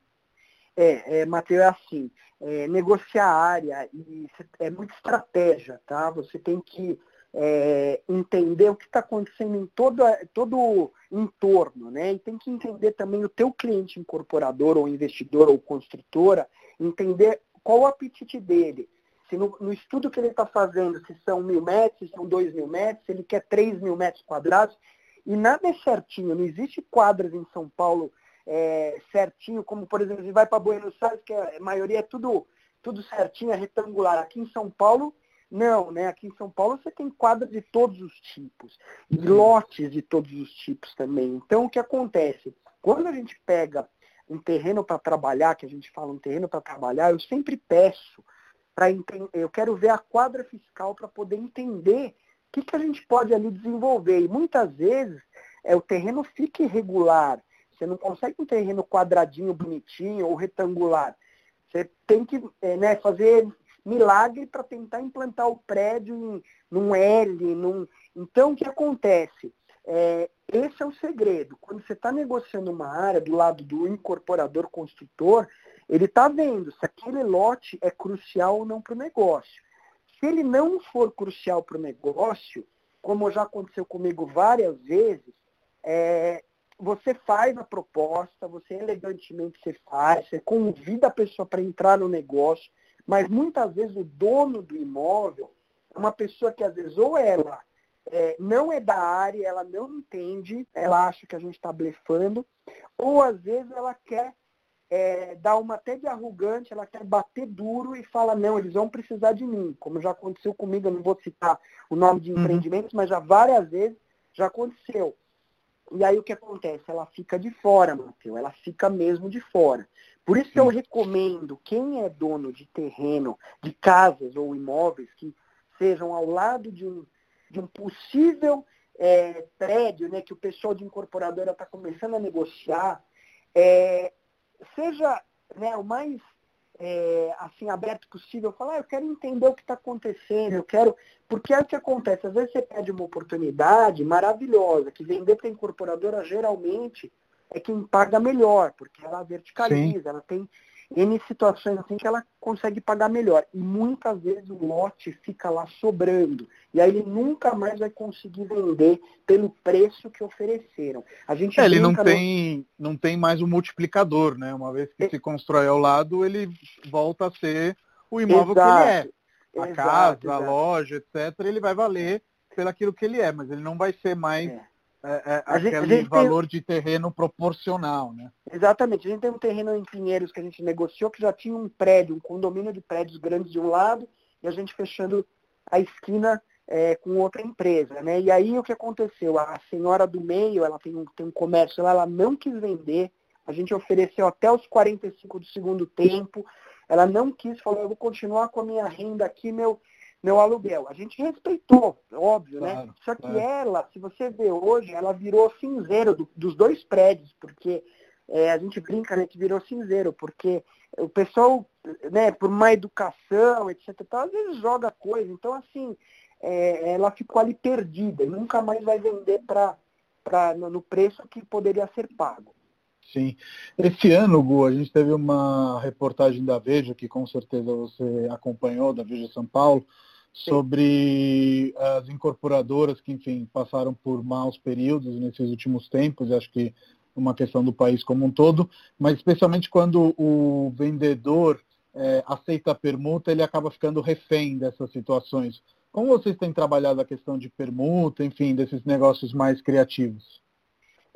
É, é Matheus, é assim, é, negociar a área e é muita estratégia, tá? Você tem que é, entender o que está acontecendo em todo, todo o entorno, né? E tem que entender também o teu cliente incorporador ou investidor ou construtora, entender qual o apetite dele. Se no, no estudo que ele está fazendo, se são mil metros, se são dois mil metros, se ele quer três mil metros quadrados, e nada é certinho, não existe quadras em São Paulo é, certinho, como por exemplo, você vai para Buenos Aires, que a maioria é tudo, tudo certinho, é retangular. Aqui em São Paulo, não, né? Aqui em São Paulo você tem quadras de todos os tipos, e lotes de todos os tipos também. Então o que acontece? Quando a gente pega um terreno para trabalhar, que a gente fala um terreno para trabalhar, eu sempre peço para entender, eu quero ver a quadra fiscal para poder entender o que, que a gente pode ali desenvolver. E muitas vezes é, o terreno fica irregular. Você não consegue um terreno quadradinho, bonitinho ou retangular. Você tem que é, né, fazer milagre para tentar implantar o prédio em, num L. Num... Então, o que acontece? É, esse é o segredo. Quando você está negociando uma área do lado do incorporador construtor, ele está vendo se aquele lote é crucial ou não para o negócio. Se ele não for crucial para o negócio, como já aconteceu comigo várias vezes, é, você faz a proposta, você elegantemente você faz, você convida a pessoa para entrar no negócio, mas muitas vezes o dono do imóvel é uma pessoa que às vezes ou ela é, não é da área, ela não entende, ela acha que a gente está blefando, ou às vezes ela quer é, dá uma até de arrogante, ela quer bater duro e fala, não, eles vão precisar de mim. Como já aconteceu comigo, eu não vou citar o nome de uhum. empreendimentos, mas já várias vezes já aconteceu. E aí o que acontece? Ela fica de fora, Matheus, ela fica mesmo de fora. Por isso que eu recomendo, quem é dono de terreno, de casas ou imóveis, que sejam ao lado de um, de um possível é, prédio né, que o pessoal de incorporadora está começando a negociar, é, seja né, o mais é, assim aberto possível, falar, ah, eu quero entender o que está acontecendo, eu quero. Porque é o que acontece, às vezes você pede uma oportunidade maravilhosa, que vender para a incorporadora geralmente é quem paga melhor, porque ela verticaliza, Sim. ela tem N situações assim que ela consegue pagar melhor. E muitas vezes o lote fica lá sobrando. E aí ele nunca mais vai conseguir vender pelo preço que ofereceram.
A gente é, ele não tem, no... não tem mais o um multiplicador, né? Uma vez que é... se constrói ao lado, ele volta a ser o imóvel exato. que ele é. A exato, casa, exato. a loja, etc., ele vai valer pelo aquilo que ele é, mas ele não vai ser mais é é, é, aquele gente, gente valor tem... de terreno proporcional, né?
Exatamente. A gente tem um terreno em Pinheiros que a gente negociou que já tinha um prédio, um condomínio de prédios grandes de um lado e a gente fechando a esquina é, com outra empresa, né? E aí o que aconteceu? A senhora do meio, ela tem um, tem um comércio lá, ela não quis vender, a gente ofereceu até os 45 do segundo tempo, ela não quis, falou, eu vou continuar com a minha renda aqui, meu, meu aluguel. A gente respeitou, óbvio, né? claro, né? Só que claro. ela, se você vê hoje, ela virou cinzeiro do, dos dois prédios, porque é, a gente brinca, né, que virou cinzeiro, porque o pessoal, né, por má educação, etc, tal, às vezes joga coisa. Então, assim, é, ela ficou ali perdida e nunca mais vai vender pra, pra, no, no preço que poderia ser pago.
Sim. Esse ano, Gu, a gente teve uma reportagem da Veja, que com certeza você acompanhou, da Veja São Paulo, sobre as incorporadoras que, enfim, passaram por maus períodos nesses últimos tempos, acho que uma questão do país como um todo, mas especialmente quando o vendedor é, aceita a permuta, ele acaba ficando refém dessas situações. Como vocês têm trabalhado a questão de permuta, enfim, desses negócios mais criativos?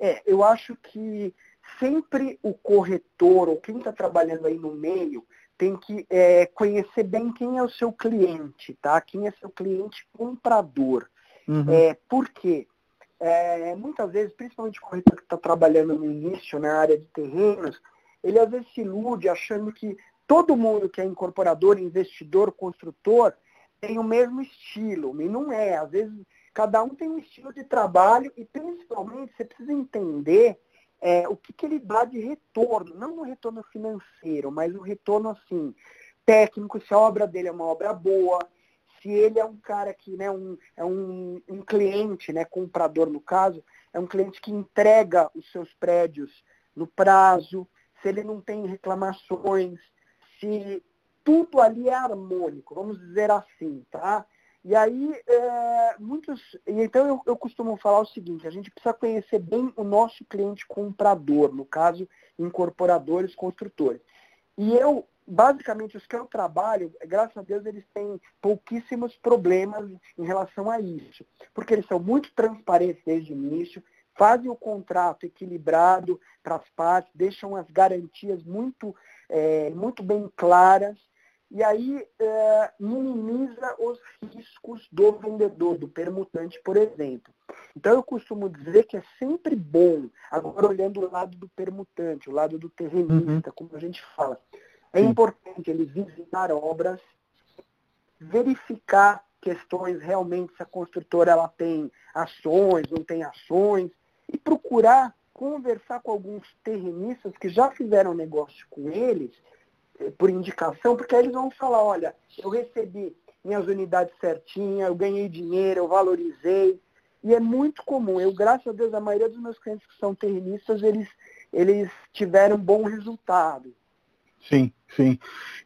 É, eu acho que sempre o corretor ou quem está trabalhando aí no meio tem que é, conhecer bem quem é o seu cliente, tá? Quem é seu cliente comprador. Uhum. É, por quê? É, muitas vezes, principalmente o corretor que está trabalhando no início na área de terrenos, ele às vezes se ilude achando que todo mundo que é incorporador, investidor, construtor, tem o mesmo estilo. E não é. Às vezes, cada um tem um estilo de trabalho e, principalmente, você precisa entender é, o que, que ele dá de retorno, não um retorno financeiro, mas um retorno assim, técnico, se a obra dele é uma obra boa, se ele é um cara que né, um, é um, um cliente, né, comprador no caso, é um cliente que entrega os seus prédios no prazo, se ele não tem reclamações, se tudo ali é harmônico, vamos dizer assim, tá? E aí, é, muitos. Então, eu, eu costumo falar o seguinte: a gente precisa conhecer bem o nosso cliente comprador, no caso, incorporadores, construtores. E eu, basicamente, os que eu trabalho, graças a Deus, eles têm pouquíssimos problemas em relação a isso. Porque eles são muito transparentes desde o início, fazem o contrato equilibrado para as partes, deixam as garantias muito, é, muito bem claras e aí é, minimiza os riscos do vendedor, do permutante, por exemplo. Então eu costumo dizer que é sempre bom, agora olhando o lado do permutante, o lado do terrenista, uhum. como a gente fala, é Sim. importante ele visitar obras, verificar questões realmente se a construtora ela tem ações, não tem ações, e procurar conversar com alguns terrenistas que já fizeram negócio com eles por indicação, porque aí eles vão falar, olha, eu recebi minhas unidades certinhas, eu ganhei dinheiro, eu valorizei. E é muito comum. Eu, graças a Deus, a maioria dos meus clientes que são terrenistas, eles, eles tiveram bom resultado.
Sim, sim.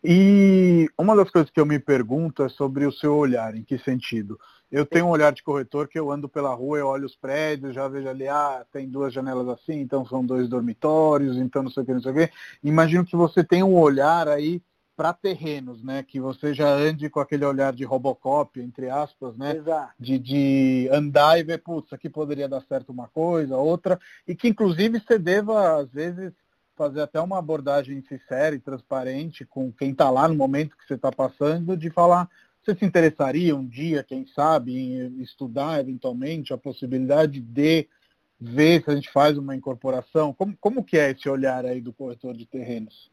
E uma das coisas que eu me pergunto é sobre o seu olhar, em que sentido? Eu tenho um olhar de corretor que eu ando pela rua, eu olho os prédios, já vejo ali, ah, tem duas janelas assim, então são dois dormitórios, então não sei o que, não sei o que. Imagino que você tem um olhar aí para terrenos, né? Que você já ande com aquele olhar de Robocop, entre aspas, né?
Exato.
De, de andar e ver, putz, aqui poderia dar certo uma coisa, outra, e que inclusive você deva, às vezes, fazer até uma abordagem sincera e transparente com quem está lá no momento que você está passando, de falar, você se interessaria um dia, quem sabe, em estudar eventualmente a possibilidade de ver se a gente faz uma incorporação? Como, como que é esse olhar aí do corretor de terrenos?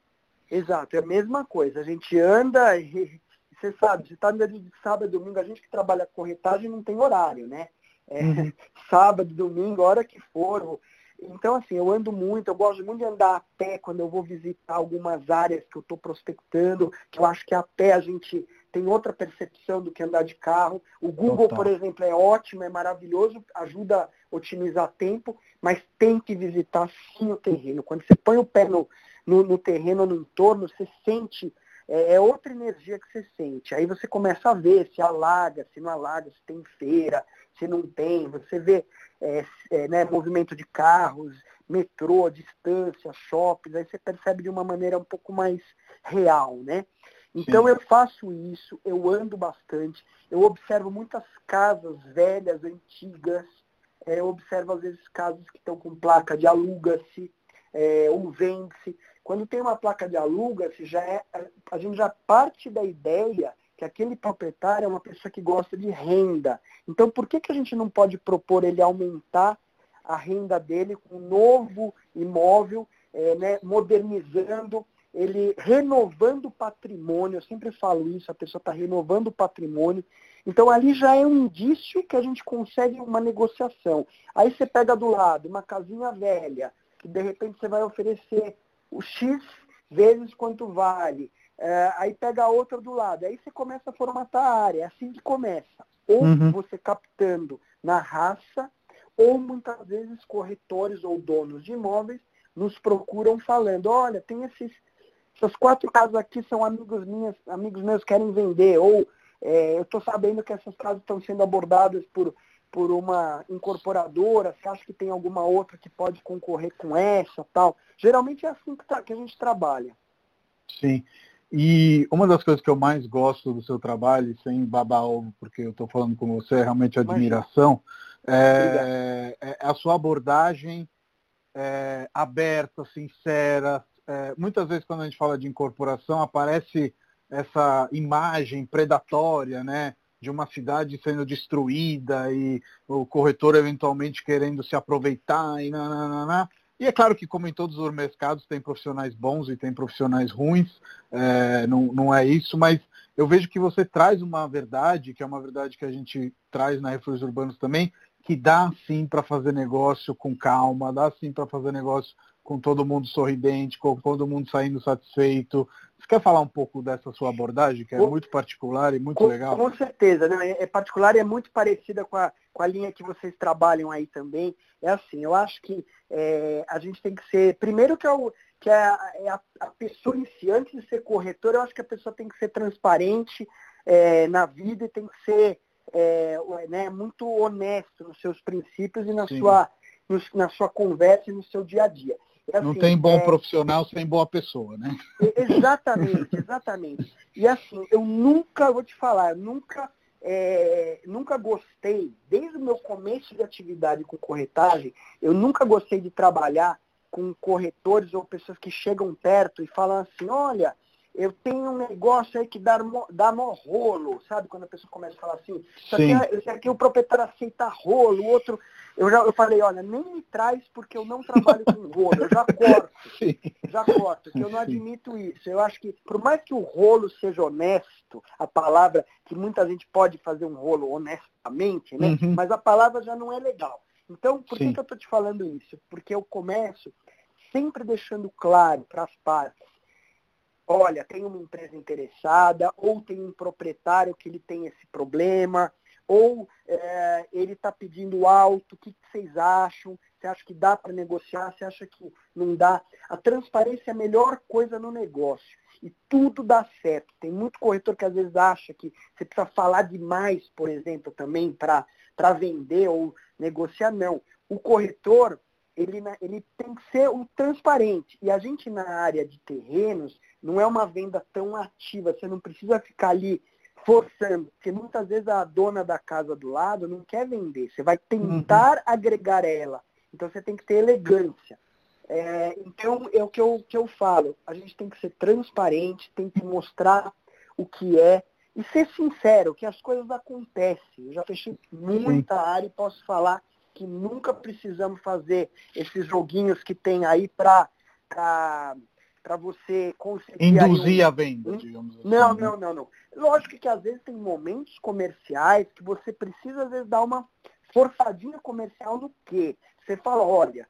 Exato, é a mesma coisa. A gente anda e você sabe, você está no dia de sábado e domingo, a gente que trabalha corretagem não tem horário, né? É, uhum. Sábado, domingo, hora que for. Então, assim, eu ando muito, eu gosto muito de andar a pé quando eu vou visitar algumas áreas que eu estou prospectando, que eu acho que a pé a gente tem outra percepção do que andar de carro. O Google, Total. por exemplo, é ótimo, é maravilhoso, ajuda a otimizar tempo, mas tem que visitar sim o terreno. Quando você põe o pé no, no, no terreno, no entorno, você sente, é, é, outra energia que você sente. Aí você começa a ver se alaga, se não alaga, se tem feira, se não tem. Você vê é, é, né, movimento de carros, metrô, distância, shoppings, aí você percebe de uma maneira um pouco mais real, né? Então Sim. eu faço isso, eu ando bastante, eu observo muitas casas velhas, antigas, é, eu observo às vezes casas que estão com placa de aluga-se é, ou vende-se. Quando tem uma placa de aluga-se, já é, a gente já parte da ideia que aquele proprietário é uma pessoa que gosta de renda. Então por que, que a gente não pode propor ele aumentar a renda dele com um novo imóvel, é, né, modernizando ele renovando o patrimônio, eu sempre falo isso, a pessoa está renovando o patrimônio. Então ali já é um indício que a gente consegue uma negociação. Aí você pega do lado uma casinha velha, que de repente você vai oferecer o X vezes quanto vale. É, aí pega a outra do lado. Aí você começa a formatar a área. É assim que começa. Ou uhum. você captando na raça, ou muitas vezes corretores ou donos de imóveis nos procuram falando, olha, tem esses essas quatro casas aqui são amigos minhas, amigos meus querem vender, ou é, eu estou sabendo que essas casas estão sendo abordadas por, por uma incorporadora, você acha que tem alguma outra que pode concorrer com essa tal? Geralmente é assim que, que a gente trabalha.
Sim. E uma das coisas que eu mais gosto do seu trabalho, sem babar ovo, porque eu estou falando com você, é realmente admiração, é, é, a sua abordagem é, aberta, sincera, é, muitas vezes quando a gente fala de incorporação aparece essa imagem predatória, né? De uma cidade sendo destruída e o corretor eventualmente querendo se aproveitar e nananana. E é claro que, como em todos os mercados, tem profissionais bons e tem profissionais ruins, é, não, não é isso, mas eu vejo que você traz uma verdade, que é uma verdade que a gente traz na Refúgios Urbanos também, que dá sim para fazer negócio com calma, dá sim para fazer negócio com todo mundo sorridente, com todo mundo saindo satisfeito. Você quer falar um pouco dessa sua abordagem, que é com, muito particular e muito
com,
legal?
Com certeza, né? é particular e é muito parecida com a, com a linha que vocês trabalham aí também. É assim, eu acho que é, a gente tem que ser, primeiro que, é, o, que é, a, é a, a, pessoa em si, antes de ser corretor, eu acho que a pessoa tem que ser transparente é, na vida e tem que ser é, né, muito honesto nos seus princípios e na sua, na sua conversa e no seu dia a dia.
É assim, não tem bom é... profissional sem boa pessoa, né?
Exatamente, exatamente. E assim, eu nunca, vou te falar, nunca, é, nunca gostei, desde o meu começo de atividade com corretagem, eu nunca gostei de trabalhar com corretores ou pessoas que chegam perto e falam assim, olha, eu tenho um negócio aí que dá, dá mó rolo, sabe? Quando a pessoa começa a falar assim, isso aqui, isso aqui o proprietário aceita rolo, o outro. Eu já eu falei, olha, nem me traz porque eu não trabalho com rolo, eu já corto. Sim. Já corto, que eu não admito isso. Eu acho que, por mais que o rolo seja honesto, a palavra que muita gente pode fazer um rolo honestamente, né? Uhum. Mas a palavra já não é legal. Então, por que, que eu estou te falando isso? Porque eu começo sempre deixando claro para as partes olha, tem uma empresa interessada, ou tem um proprietário que ele tem esse problema, ou é, ele está pedindo alto, o que, que, vocês acham? Você acha que dá para negociar? Você acha que não dá? A transparência é a melhor coisa no negócio. E tudo dá certo. Tem muito corretor que às vezes acha que você precisa falar demais, por exemplo, também para vender ou negociar. Não. O corretor, ele, ele tem que ser o transparente. E a gente na área de terrenos não é uma venda tão ativa. Você não precisa ficar ali forçando, porque muitas vezes a dona da casa do lado não quer vender. Você vai tentar uhum. agregar ela. Então você tem que ter elegância. É, então é o que eu, que eu falo. A gente tem que ser transparente, tem que mostrar o que é e ser sincero, que as coisas acontecem. Eu já fechei muita área e posso falar que nunca precisamos fazer esses joguinhos que tem aí para para você conseguir.
Induzir um, a venda, digamos assim.
Não, né? não, não, não. Lógico que às vezes tem momentos comerciais que você precisa, às vezes, dar uma forçadinha comercial no quê? Você fala, olha,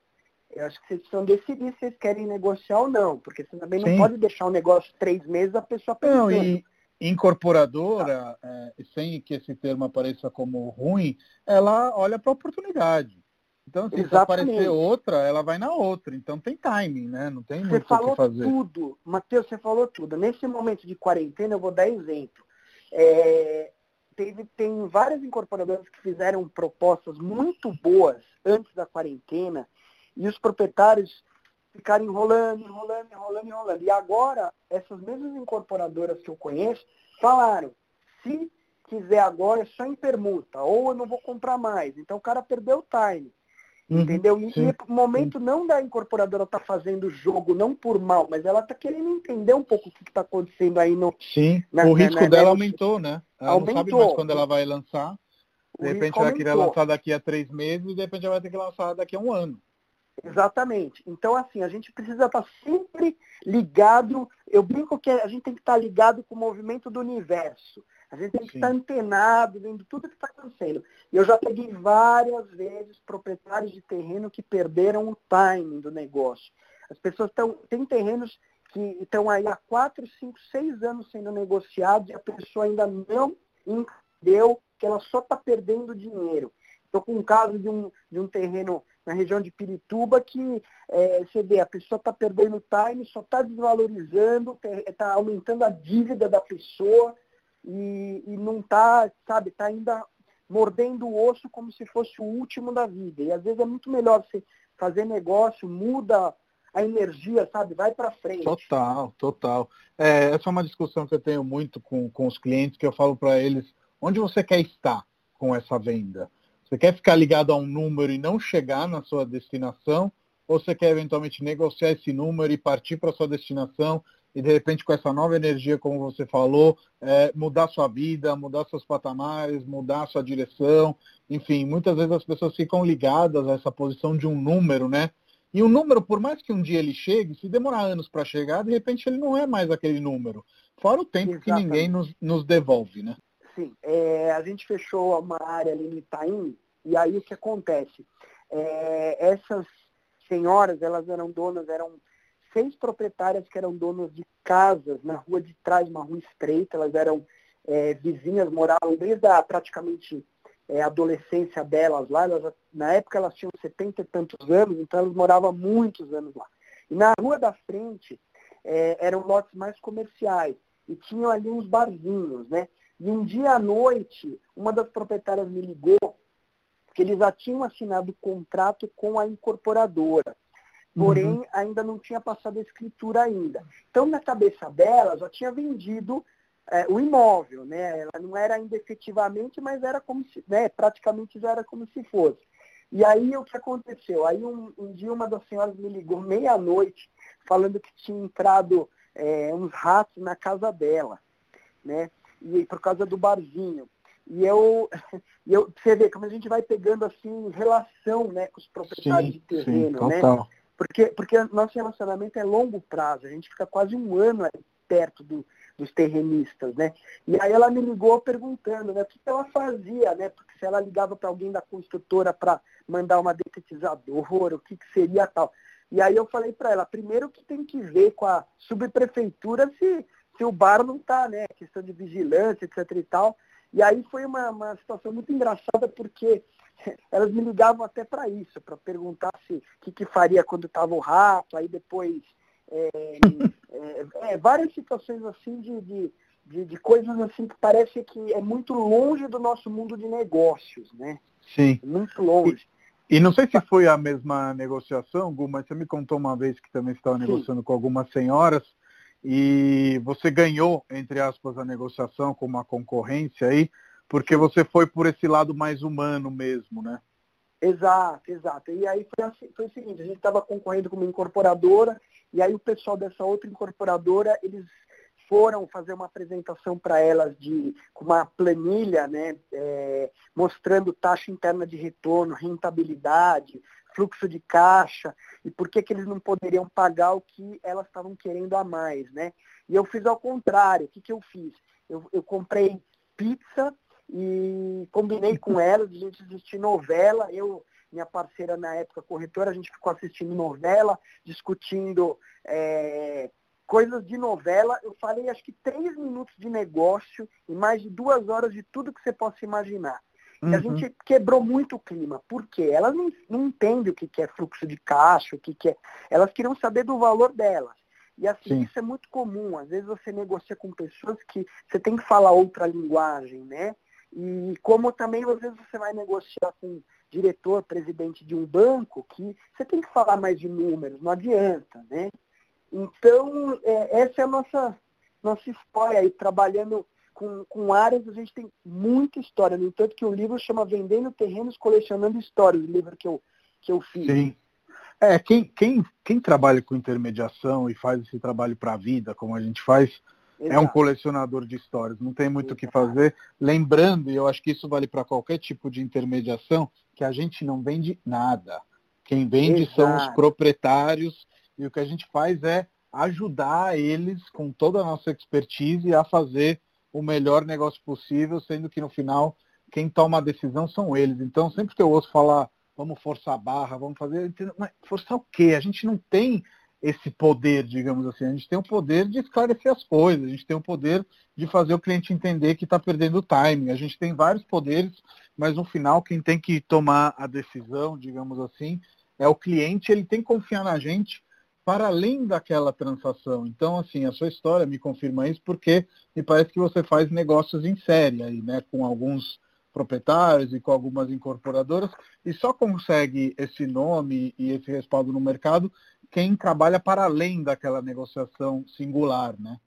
eu acho que vocês precisam decidir se vocês querem negociar ou não, porque você também não Sim. pode deixar o negócio três meses a pessoa pensando. Não, e
incorporadora, é, sem que esse termo apareça como ruim, ela olha para a oportunidade. Então, se aparecer outra, ela vai na outra. Então tem timing, né? Não tem muito o que fazer.
Você falou tudo, Matheus, você falou tudo. Nesse momento de quarentena, eu vou dar exemplo. É, teve, tem várias incorporadoras que fizeram propostas muito boas antes da quarentena e os proprietários ficaram enrolando, enrolando, enrolando, enrolando. E agora, essas mesmas incorporadoras que eu conheço falaram, se quiser agora é só em permuta, ou eu não vou comprar mais. Então o cara perdeu o time. Uhum, entendeu? E, sim, e momento sim. não da incorporadora estar tá fazendo jogo, não por mal, mas ela está querendo entender um pouco o que está acontecendo aí no.
Sim, na, o risco na, dela aumentou, né? Ela aumentou. não sabe mais quando ela vai lançar. De repente vai querer lançar daqui a três meses e de repente vai ter que lançar daqui a um ano.
Exatamente. Então, assim, a gente precisa estar tá sempre ligado. Eu brinco que a gente tem que estar tá ligado com o movimento do universo. A gente tem que Sim. estar antenado, vendo tudo que está acontecendo. E eu já peguei várias vezes proprietários de terreno que perderam o timing do negócio. As pessoas estão. Tem terrenos que estão aí há 4, 5, 6 anos sendo negociados e a pessoa ainda não entendeu que ela só está perdendo dinheiro. Estou com um caso de um, de um terreno na região de Pirituba que é, você vê, a pessoa está perdendo time, só está desvalorizando, está aumentando a dívida da pessoa, e, e não está, sabe, está ainda mordendo o osso como se fosse o último da vida. E às vezes é muito melhor você fazer negócio, muda a energia, sabe? Vai para frente.
Total, total. É, essa é uma discussão que eu tenho muito com, com os clientes, que eu falo para eles, onde você quer estar com essa venda? Você quer ficar ligado a um número e não chegar na sua destinação? Ou você quer eventualmente negociar esse número e partir para sua destinação e de repente com essa nova energia, como você falou, é, mudar sua vida, mudar seus patamares, mudar sua direção, enfim, muitas vezes as pessoas ficam ligadas a essa posição de um número, né? E o um número, por mais que um dia ele chegue, se demorar anos para chegar, de repente ele não é mais aquele número. Fora o tempo Exatamente. que ninguém nos, nos devolve, né?
Sim, é, a gente fechou uma área ali no Itaim, e aí o que acontece? É, essas senhoras, elas eram donas, eram seis proprietárias que eram donas de casas na rua de trás, uma rua estreita, elas eram é, vizinhas, moravam desde a praticamente é, adolescência delas lá, elas, na época elas tinham setenta e tantos anos, então elas moravam muitos anos lá. E na rua da frente é, eram lotes mais comerciais e tinham ali uns barzinhos, né? E um dia à noite, uma das proprietárias me ligou que eles já tinham assinado contrato com a incorporadora porém uhum. ainda não tinha passado a escritura ainda. Então, na cabeça dela, já tinha vendido é, o imóvel, né? Ela não era ainda efetivamente, mas era como se, né? praticamente já era como se fosse. E aí o que aconteceu? Aí um, um dia uma das senhoras me ligou meia-noite, falando que tinha entrado é, uns ratos na casa dela, né? E por causa do barzinho. E eu, e eu, você vê como a gente vai pegando assim relação né, com os proprietários sim, de terreno, sim, né? Porque, porque nosso relacionamento é longo prazo, a gente fica quase um ano perto do, dos terrenistas, né? E aí ela me ligou perguntando, né, o que ela fazia, né? Porque se ela ligava para alguém da construtora para mandar uma detetizadora, o que, que seria tal. E aí eu falei para ela, primeiro que tem que ver com a subprefeitura se, se o bar não está, né? Questão de vigilância, etc e tal. E aí foi uma, uma situação muito engraçada porque elas me ligavam até para isso, para perguntar se o que, que, faria quando estava o rato, aí depois é, é, é, várias situações assim de, de, de, de, coisas assim que parece que é muito longe do nosso mundo de negócios, né?
Sim.
Muito longe.
E, e não sei se foi a mesma negociação, Gu, mas você me contou uma vez que também estava negociando Sim. com algumas senhoras e você ganhou, entre aspas, a negociação com uma concorrência aí porque você foi por esse lado mais humano mesmo, né?
Exato, exato. E aí foi, assim, foi o seguinte, a gente estava concorrendo com uma incorporadora, e aí o pessoal dessa outra incorporadora, eles foram fazer uma apresentação para elas de com uma planilha, né, é, mostrando taxa interna de retorno, rentabilidade, fluxo de caixa e por que, que eles não poderiam pagar o que elas estavam querendo a mais, né? E eu fiz ao contrário. O que, que eu fiz? Eu, eu comprei pizza e combinei com ela, a gente assistir novela. Eu, minha parceira na época corretora, a gente ficou assistindo novela, discutindo é, coisas de novela. Eu falei acho que três minutos de negócio e mais de duas horas de tudo que você possa imaginar. Uhum. E a uhum. gente quebrou muito o clima. Por quê? Elas não, não entendem o que, que é fluxo de caixa, o que, que é. Elas queriam saber do valor delas. E assim, Sim. isso é muito comum. Às vezes você negocia com pessoas que você tem que falar outra linguagem, né? E como também às vezes você vai negociar com diretor, presidente de um banco, que você tem que falar mais de números, não adianta, né? Então, é, essa é a nossa, nossa história trabalhando com, com áreas, a gente tem muita história. No entanto, que o livro chama Vendendo Terrenos, Colecionando Histórias, o livro que eu, que eu fiz.
Sim. É, quem, quem, quem trabalha com intermediação e faz esse trabalho para a vida, como a gente faz, Exato. é um colecionador de histórias. Não tem muito o que fazer. Lembrando, e eu acho que isso vale para qualquer tipo de intermediação, que a gente não vende nada. Quem vende Exato. são os proprietários e o que a gente faz é ajudar eles com toda a nossa expertise a fazer o melhor negócio possível, sendo que no final quem toma a decisão são eles. Então, sempre que eu ouço falar, vamos forçar a barra, vamos fazer, mas forçar o quê? A gente não tem esse poder, digamos assim. A gente tem o poder de esclarecer as coisas, a gente tem o poder de fazer o cliente entender que está perdendo o timing. A gente tem vários poderes, mas no final quem tem que tomar a decisão, digamos assim, é o cliente, ele tem que confiar na gente para além daquela transação. Então, assim, a sua história me confirma isso porque me parece que você faz negócios em série aí, né, com alguns proprietários e com algumas incorporadoras e só consegue esse nome e esse respaldo no mercado quem trabalha para além daquela negociação singular, né?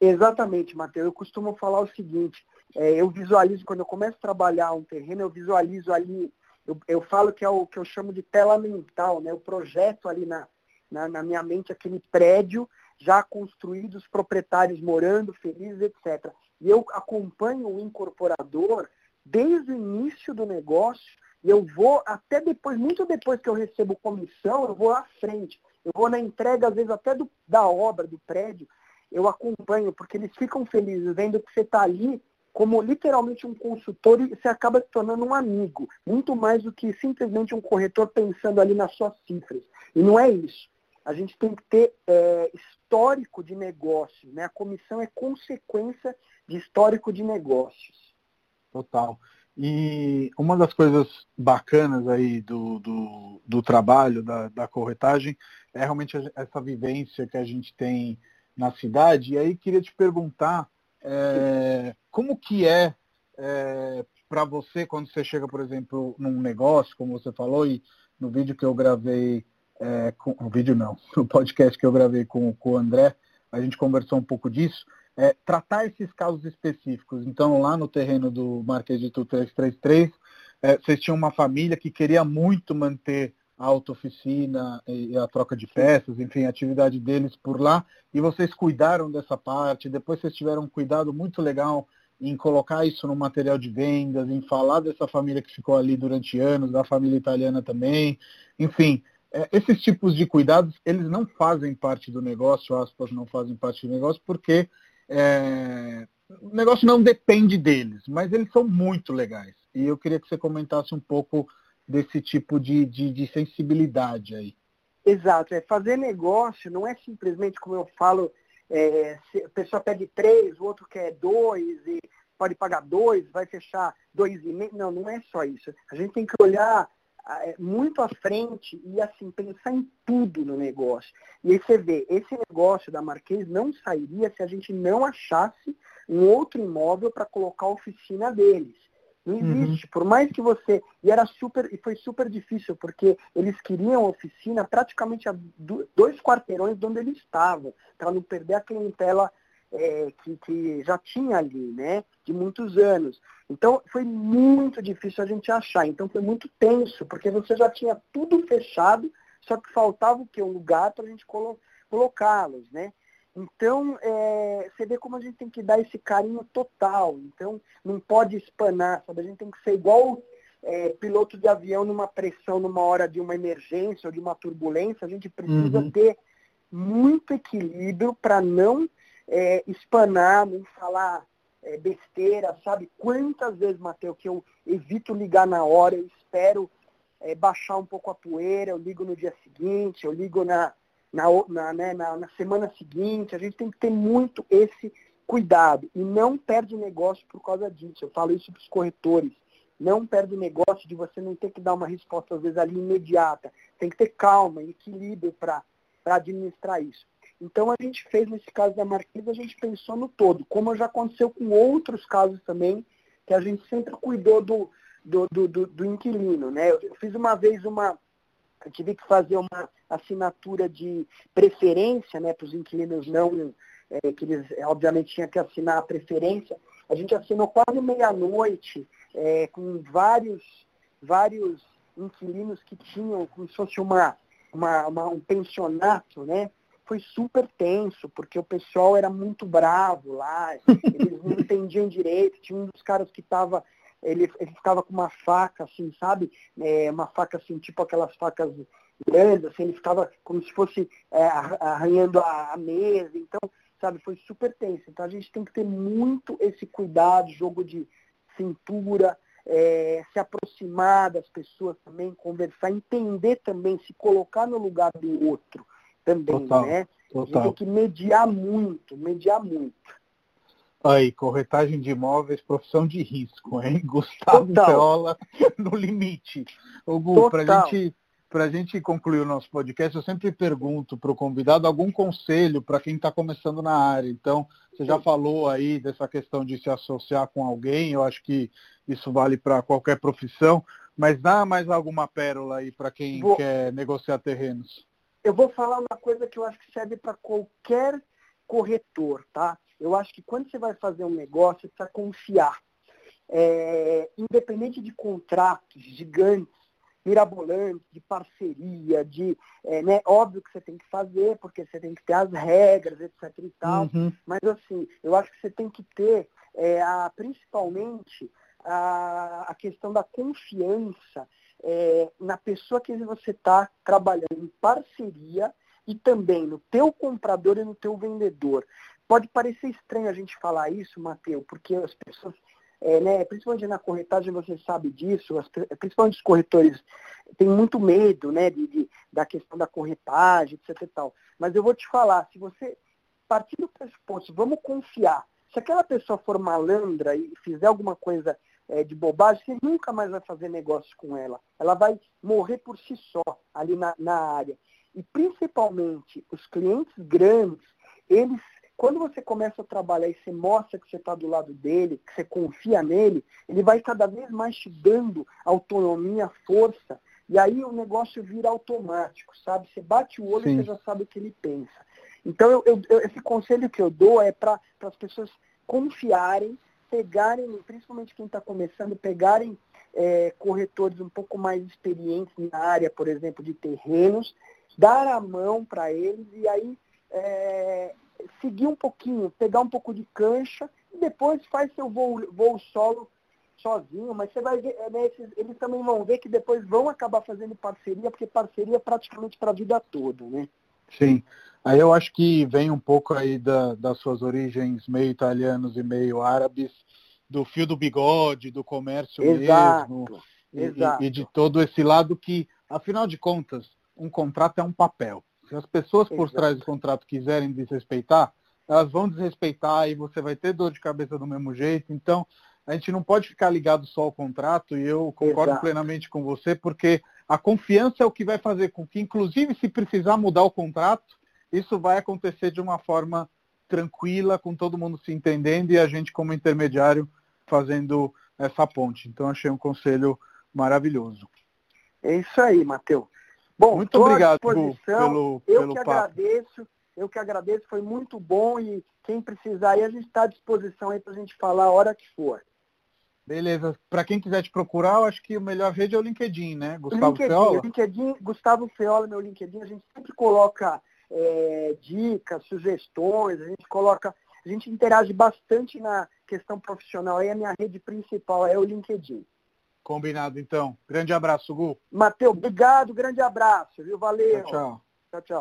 Exatamente, Matheus. Eu costumo falar o seguinte, é, eu visualizo, quando eu começo a trabalhar um terreno, eu visualizo ali, eu, eu falo que é o que eu chamo de tela mental, né? O projeto ali na, na, na minha mente aquele prédio já construído, os proprietários morando felizes, etc. E eu acompanho o incorporador desde o início do negócio e eu vou até depois, muito depois que eu recebo comissão, eu vou à frente. Eu vou na entrega, às vezes, até do, da obra, do prédio, eu acompanho, porque eles ficam felizes vendo que você está ali como literalmente um consultor e você acaba se tornando um amigo, muito mais do que simplesmente um corretor pensando ali nas suas cifras. E não é isso a gente tem que ter é, histórico de negócios. Né? A comissão é consequência de histórico de negócios.
Total. E uma das coisas bacanas aí do, do, do trabalho, da, da, corretagem, é realmente essa vivência que a gente tem na cidade. E aí queria te perguntar é, como que é, é para você quando você chega, por exemplo, num negócio, como você falou, e no vídeo que eu gravei é, com, o vídeo não, o podcast que eu gravei com, com o André, a gente conversou um pouco disso, é, tratar esses casos específicos. Então, lá no terreno do Marquês de Tu 333, é, vocês tinham uma família que queria muito manter a auto-oficina e a troca de peças, enfim, a atividade deles por lá, e vocês cuidaram dessa parte, depois vocês tiveram um cuidado muito legal em colocar isso no material de vendas, em falar dessa família que ficou ali durante anos, da família italiana também, enfim, é, esses tipos de cuidados, eles não fazem parte do negócio, aspas, não fazem parte do negócio, porque é, o negócio não depende deles, mas eles são muito legais. E eu queria que você comentasse um pouco desse tipo de, de, de sensibilidade aí.
Exato, é fazer negócio não é simplesmente como eu falo, é, a pessoa pede três, o outro quer dois, e pode pagar dois, vai fechar dois e meio. Não, não é só isso. A gente tem que olhar muito à frente e assim pensar em tudo no negócio. E aí você vê, esse negócio da Marquês não sairia se a gente não achasse um outro imóvel para colocar a oficina deles. Não uhum. existe, uhum. por mais que você. E era super, e foi super difícil, porque eles queriam oficina praticamente a dois quarteirões de onde eles estavam, para não perder a clientela é, que, que já tinha ali, né? De muitos anos. Então foi muito difícil a gente achar. Então foi muito tenso, porque você já tinha tudo fechado, só que faltava o quê? Um lugar para a gente colo colocá-los, né? Então, é, você vê como a gente tem que dar esse carinho total. Então, não pode espanar, sabe? A gente tem que ser igual é, piloto de avião numa pressão, numa hora de uma emergência ou de uma turbulência. A gente precisa uhum. ter muito equilíbrio para não é, espanar, nem falar é, besteira, sabe? Quantas vezes, Matheus, que eu evito ligar na hora, eu espero é, baixar um pouco a poeira, eu ligo no dia seguinte, eu ligo na, na, na, né, na, na semana seguinte. A gente tem que ter muito esse cuidado e não perde negócio por causa disso. Eu falo isso para os corretores. Não perde negócio de você não ter que dar uma resposta, às vezes, ali imediata. Tem que ter calma equilíbrio para administrar isso. Então, a gente fez, nesse caso da Marquesa, a gente pensou no todo, como já aconteceu com outros casos também, que a gente sempre cuidou do, do, do, do, do inquilino. Né? Eu fiz uma vez uma, eu tive que fazer uma assinatura de preferência né, para os inquilinos não, é, que eles obviamente tinham que assinar a preferência. A gente assinou quase meia-noite é, com vários, vários inquilinos que tinham como se fosse uma, uma, uma, um pensionato, né? Foi super tenso, porque o pessoal era muito bravo lá, eles não entendiam direito, tinha um dos caras que estava ele, ele ficava com uma faca, assim, sabe? É, uma faca, assim, tipo aquelas facas grandes, assim, ele ficava como se fosse é, arranhando a, a, mesa. Então, sabe, foi super tenso. Então, a gente tem que ter muito esse cuidado, jogo de cintura, é, se aproximar das pessoas também, conversar, entender também, se colocar no lugar do outro também, total, né? Total. A gente tem que mediar muito, mediar muito.
Aí, corretagem de imóveis, profissão de risco, hein? Gustavo Total. no limite. Ô, Gu, para gente, a gente concluir o nosso podcast, eu sempre pergunto para o convidado algum conselho para quem está começando na área. Então, você já falou aí dessa questão de se associar com alguém, eu acho que isso vale para qualquer profissão, mas dá mais alguma pérola aí para quem vou... quer negociar terrenos?
Eu vou falar uma coisa que eu acho que serve para qualquer corretor, tá? Eu acho que quando você vai fazer um negócio, você precisa confiar. É, independente de contratos gigantes, mirabolantes, de parceria, de. É, né, óbvio que você tem que fazer, porque você tem que ter as regras, etc. e tal. Uhum. Mas assim, eu acho que você tem que ter é, a, principalmente a, a questão da confiança é, na pessoa que você está trabalhando em parceria e também no teu comprador e no teu vendedor. Pode parecer estranho a gente falar isso, Matheus, porque as pessoas, é, né, principalmente na corretagem, você sabe disso, as, principalmente os corretores têm muito medo né, de, de, da questão da corretagem, etc. E tal. Mas eu vou te falar, se você partir do pressuposto, vamos confiar, se aquela pessoa for malandra e fizer alguma coisa é, de bobagem, você nunca mais vai fazer negócio com ela. Ela vai morrer por si só ali na, na área. E principalmente os clientes grandes, eles quando você começa a trabalhar e você mostra que você está do lado dele, que você confia nele, ele vai cada vez mais te dando autonomia, força, e aí o negócio vira automático, sabe? Você bate o olho Sim. e você já sabe o que ele pensa. Então, eu, eu, esse conselho que eu dou é para as pessoas confiarem, pegarem, principalmente quem está começando, pegarem é, corretores um pouco mais experientes na área, por exemplo, de terrenos, dar a mão para eles e aí é, seguir um pouquinho, pegar um pouco de cancha e depois faz seu voo, voo solo sozinho, mas você vai ver, é, né, eles também vão ver que depois vão acabar fazendo parceria, porque parceria é praticamente para a vida toda, né?
Sim. Aí eu acho que vem um pouco aí da, das suas origens meio italianos e meio árabes, do fio do bigode, do comércio
exato,
mesmo, exato. E, e de todo esse lado que, afinal de contas, um contrato é um papel. Se as pessoas por Exato. trás do contrato quiserem desrespeitar, elas vão desrespeitar e você vai ter dor de cabeça do mesmo jeito. Então, a gente não pode ficar ligado só ao contrato e eu concordo Exato. plenamente com você, porque a confiança é o que vai fazer com que, inclusive, se precisar mudar o contrato, isso vai acontecer de uma forma tranquila, com todo mundo se entendendo e a gente como intermediário fazendo essa ponte. Então achei um conselho maravilhoso.
É isso aí, Matheus. Bom, muito obrigado pelo, pelo, eu que papo. agradeço, eu que agradeço, foi muito bom e quem precisar aí, a gente está à disposição aí para a gente falar a hora que for.
Beleza. Para quem quiser te procurar, eu acho que o melhor rede é o LinkedIn, né? Gustavo LinkedIn, Feola?
LinkedIn, Gustavo Feola, meu LinkedIn, a gente sempre coloca é, dicas, sugestões, a gente coloca, a gente interage bastante na questão profissional. Aí a minha rede principal é o LinkedIn.
Combinado, então. Grande abraço, Gu.
Matheus, obrigado, grande abraço, viu? Valeu.
Tchau, tchau. tchau, tchau.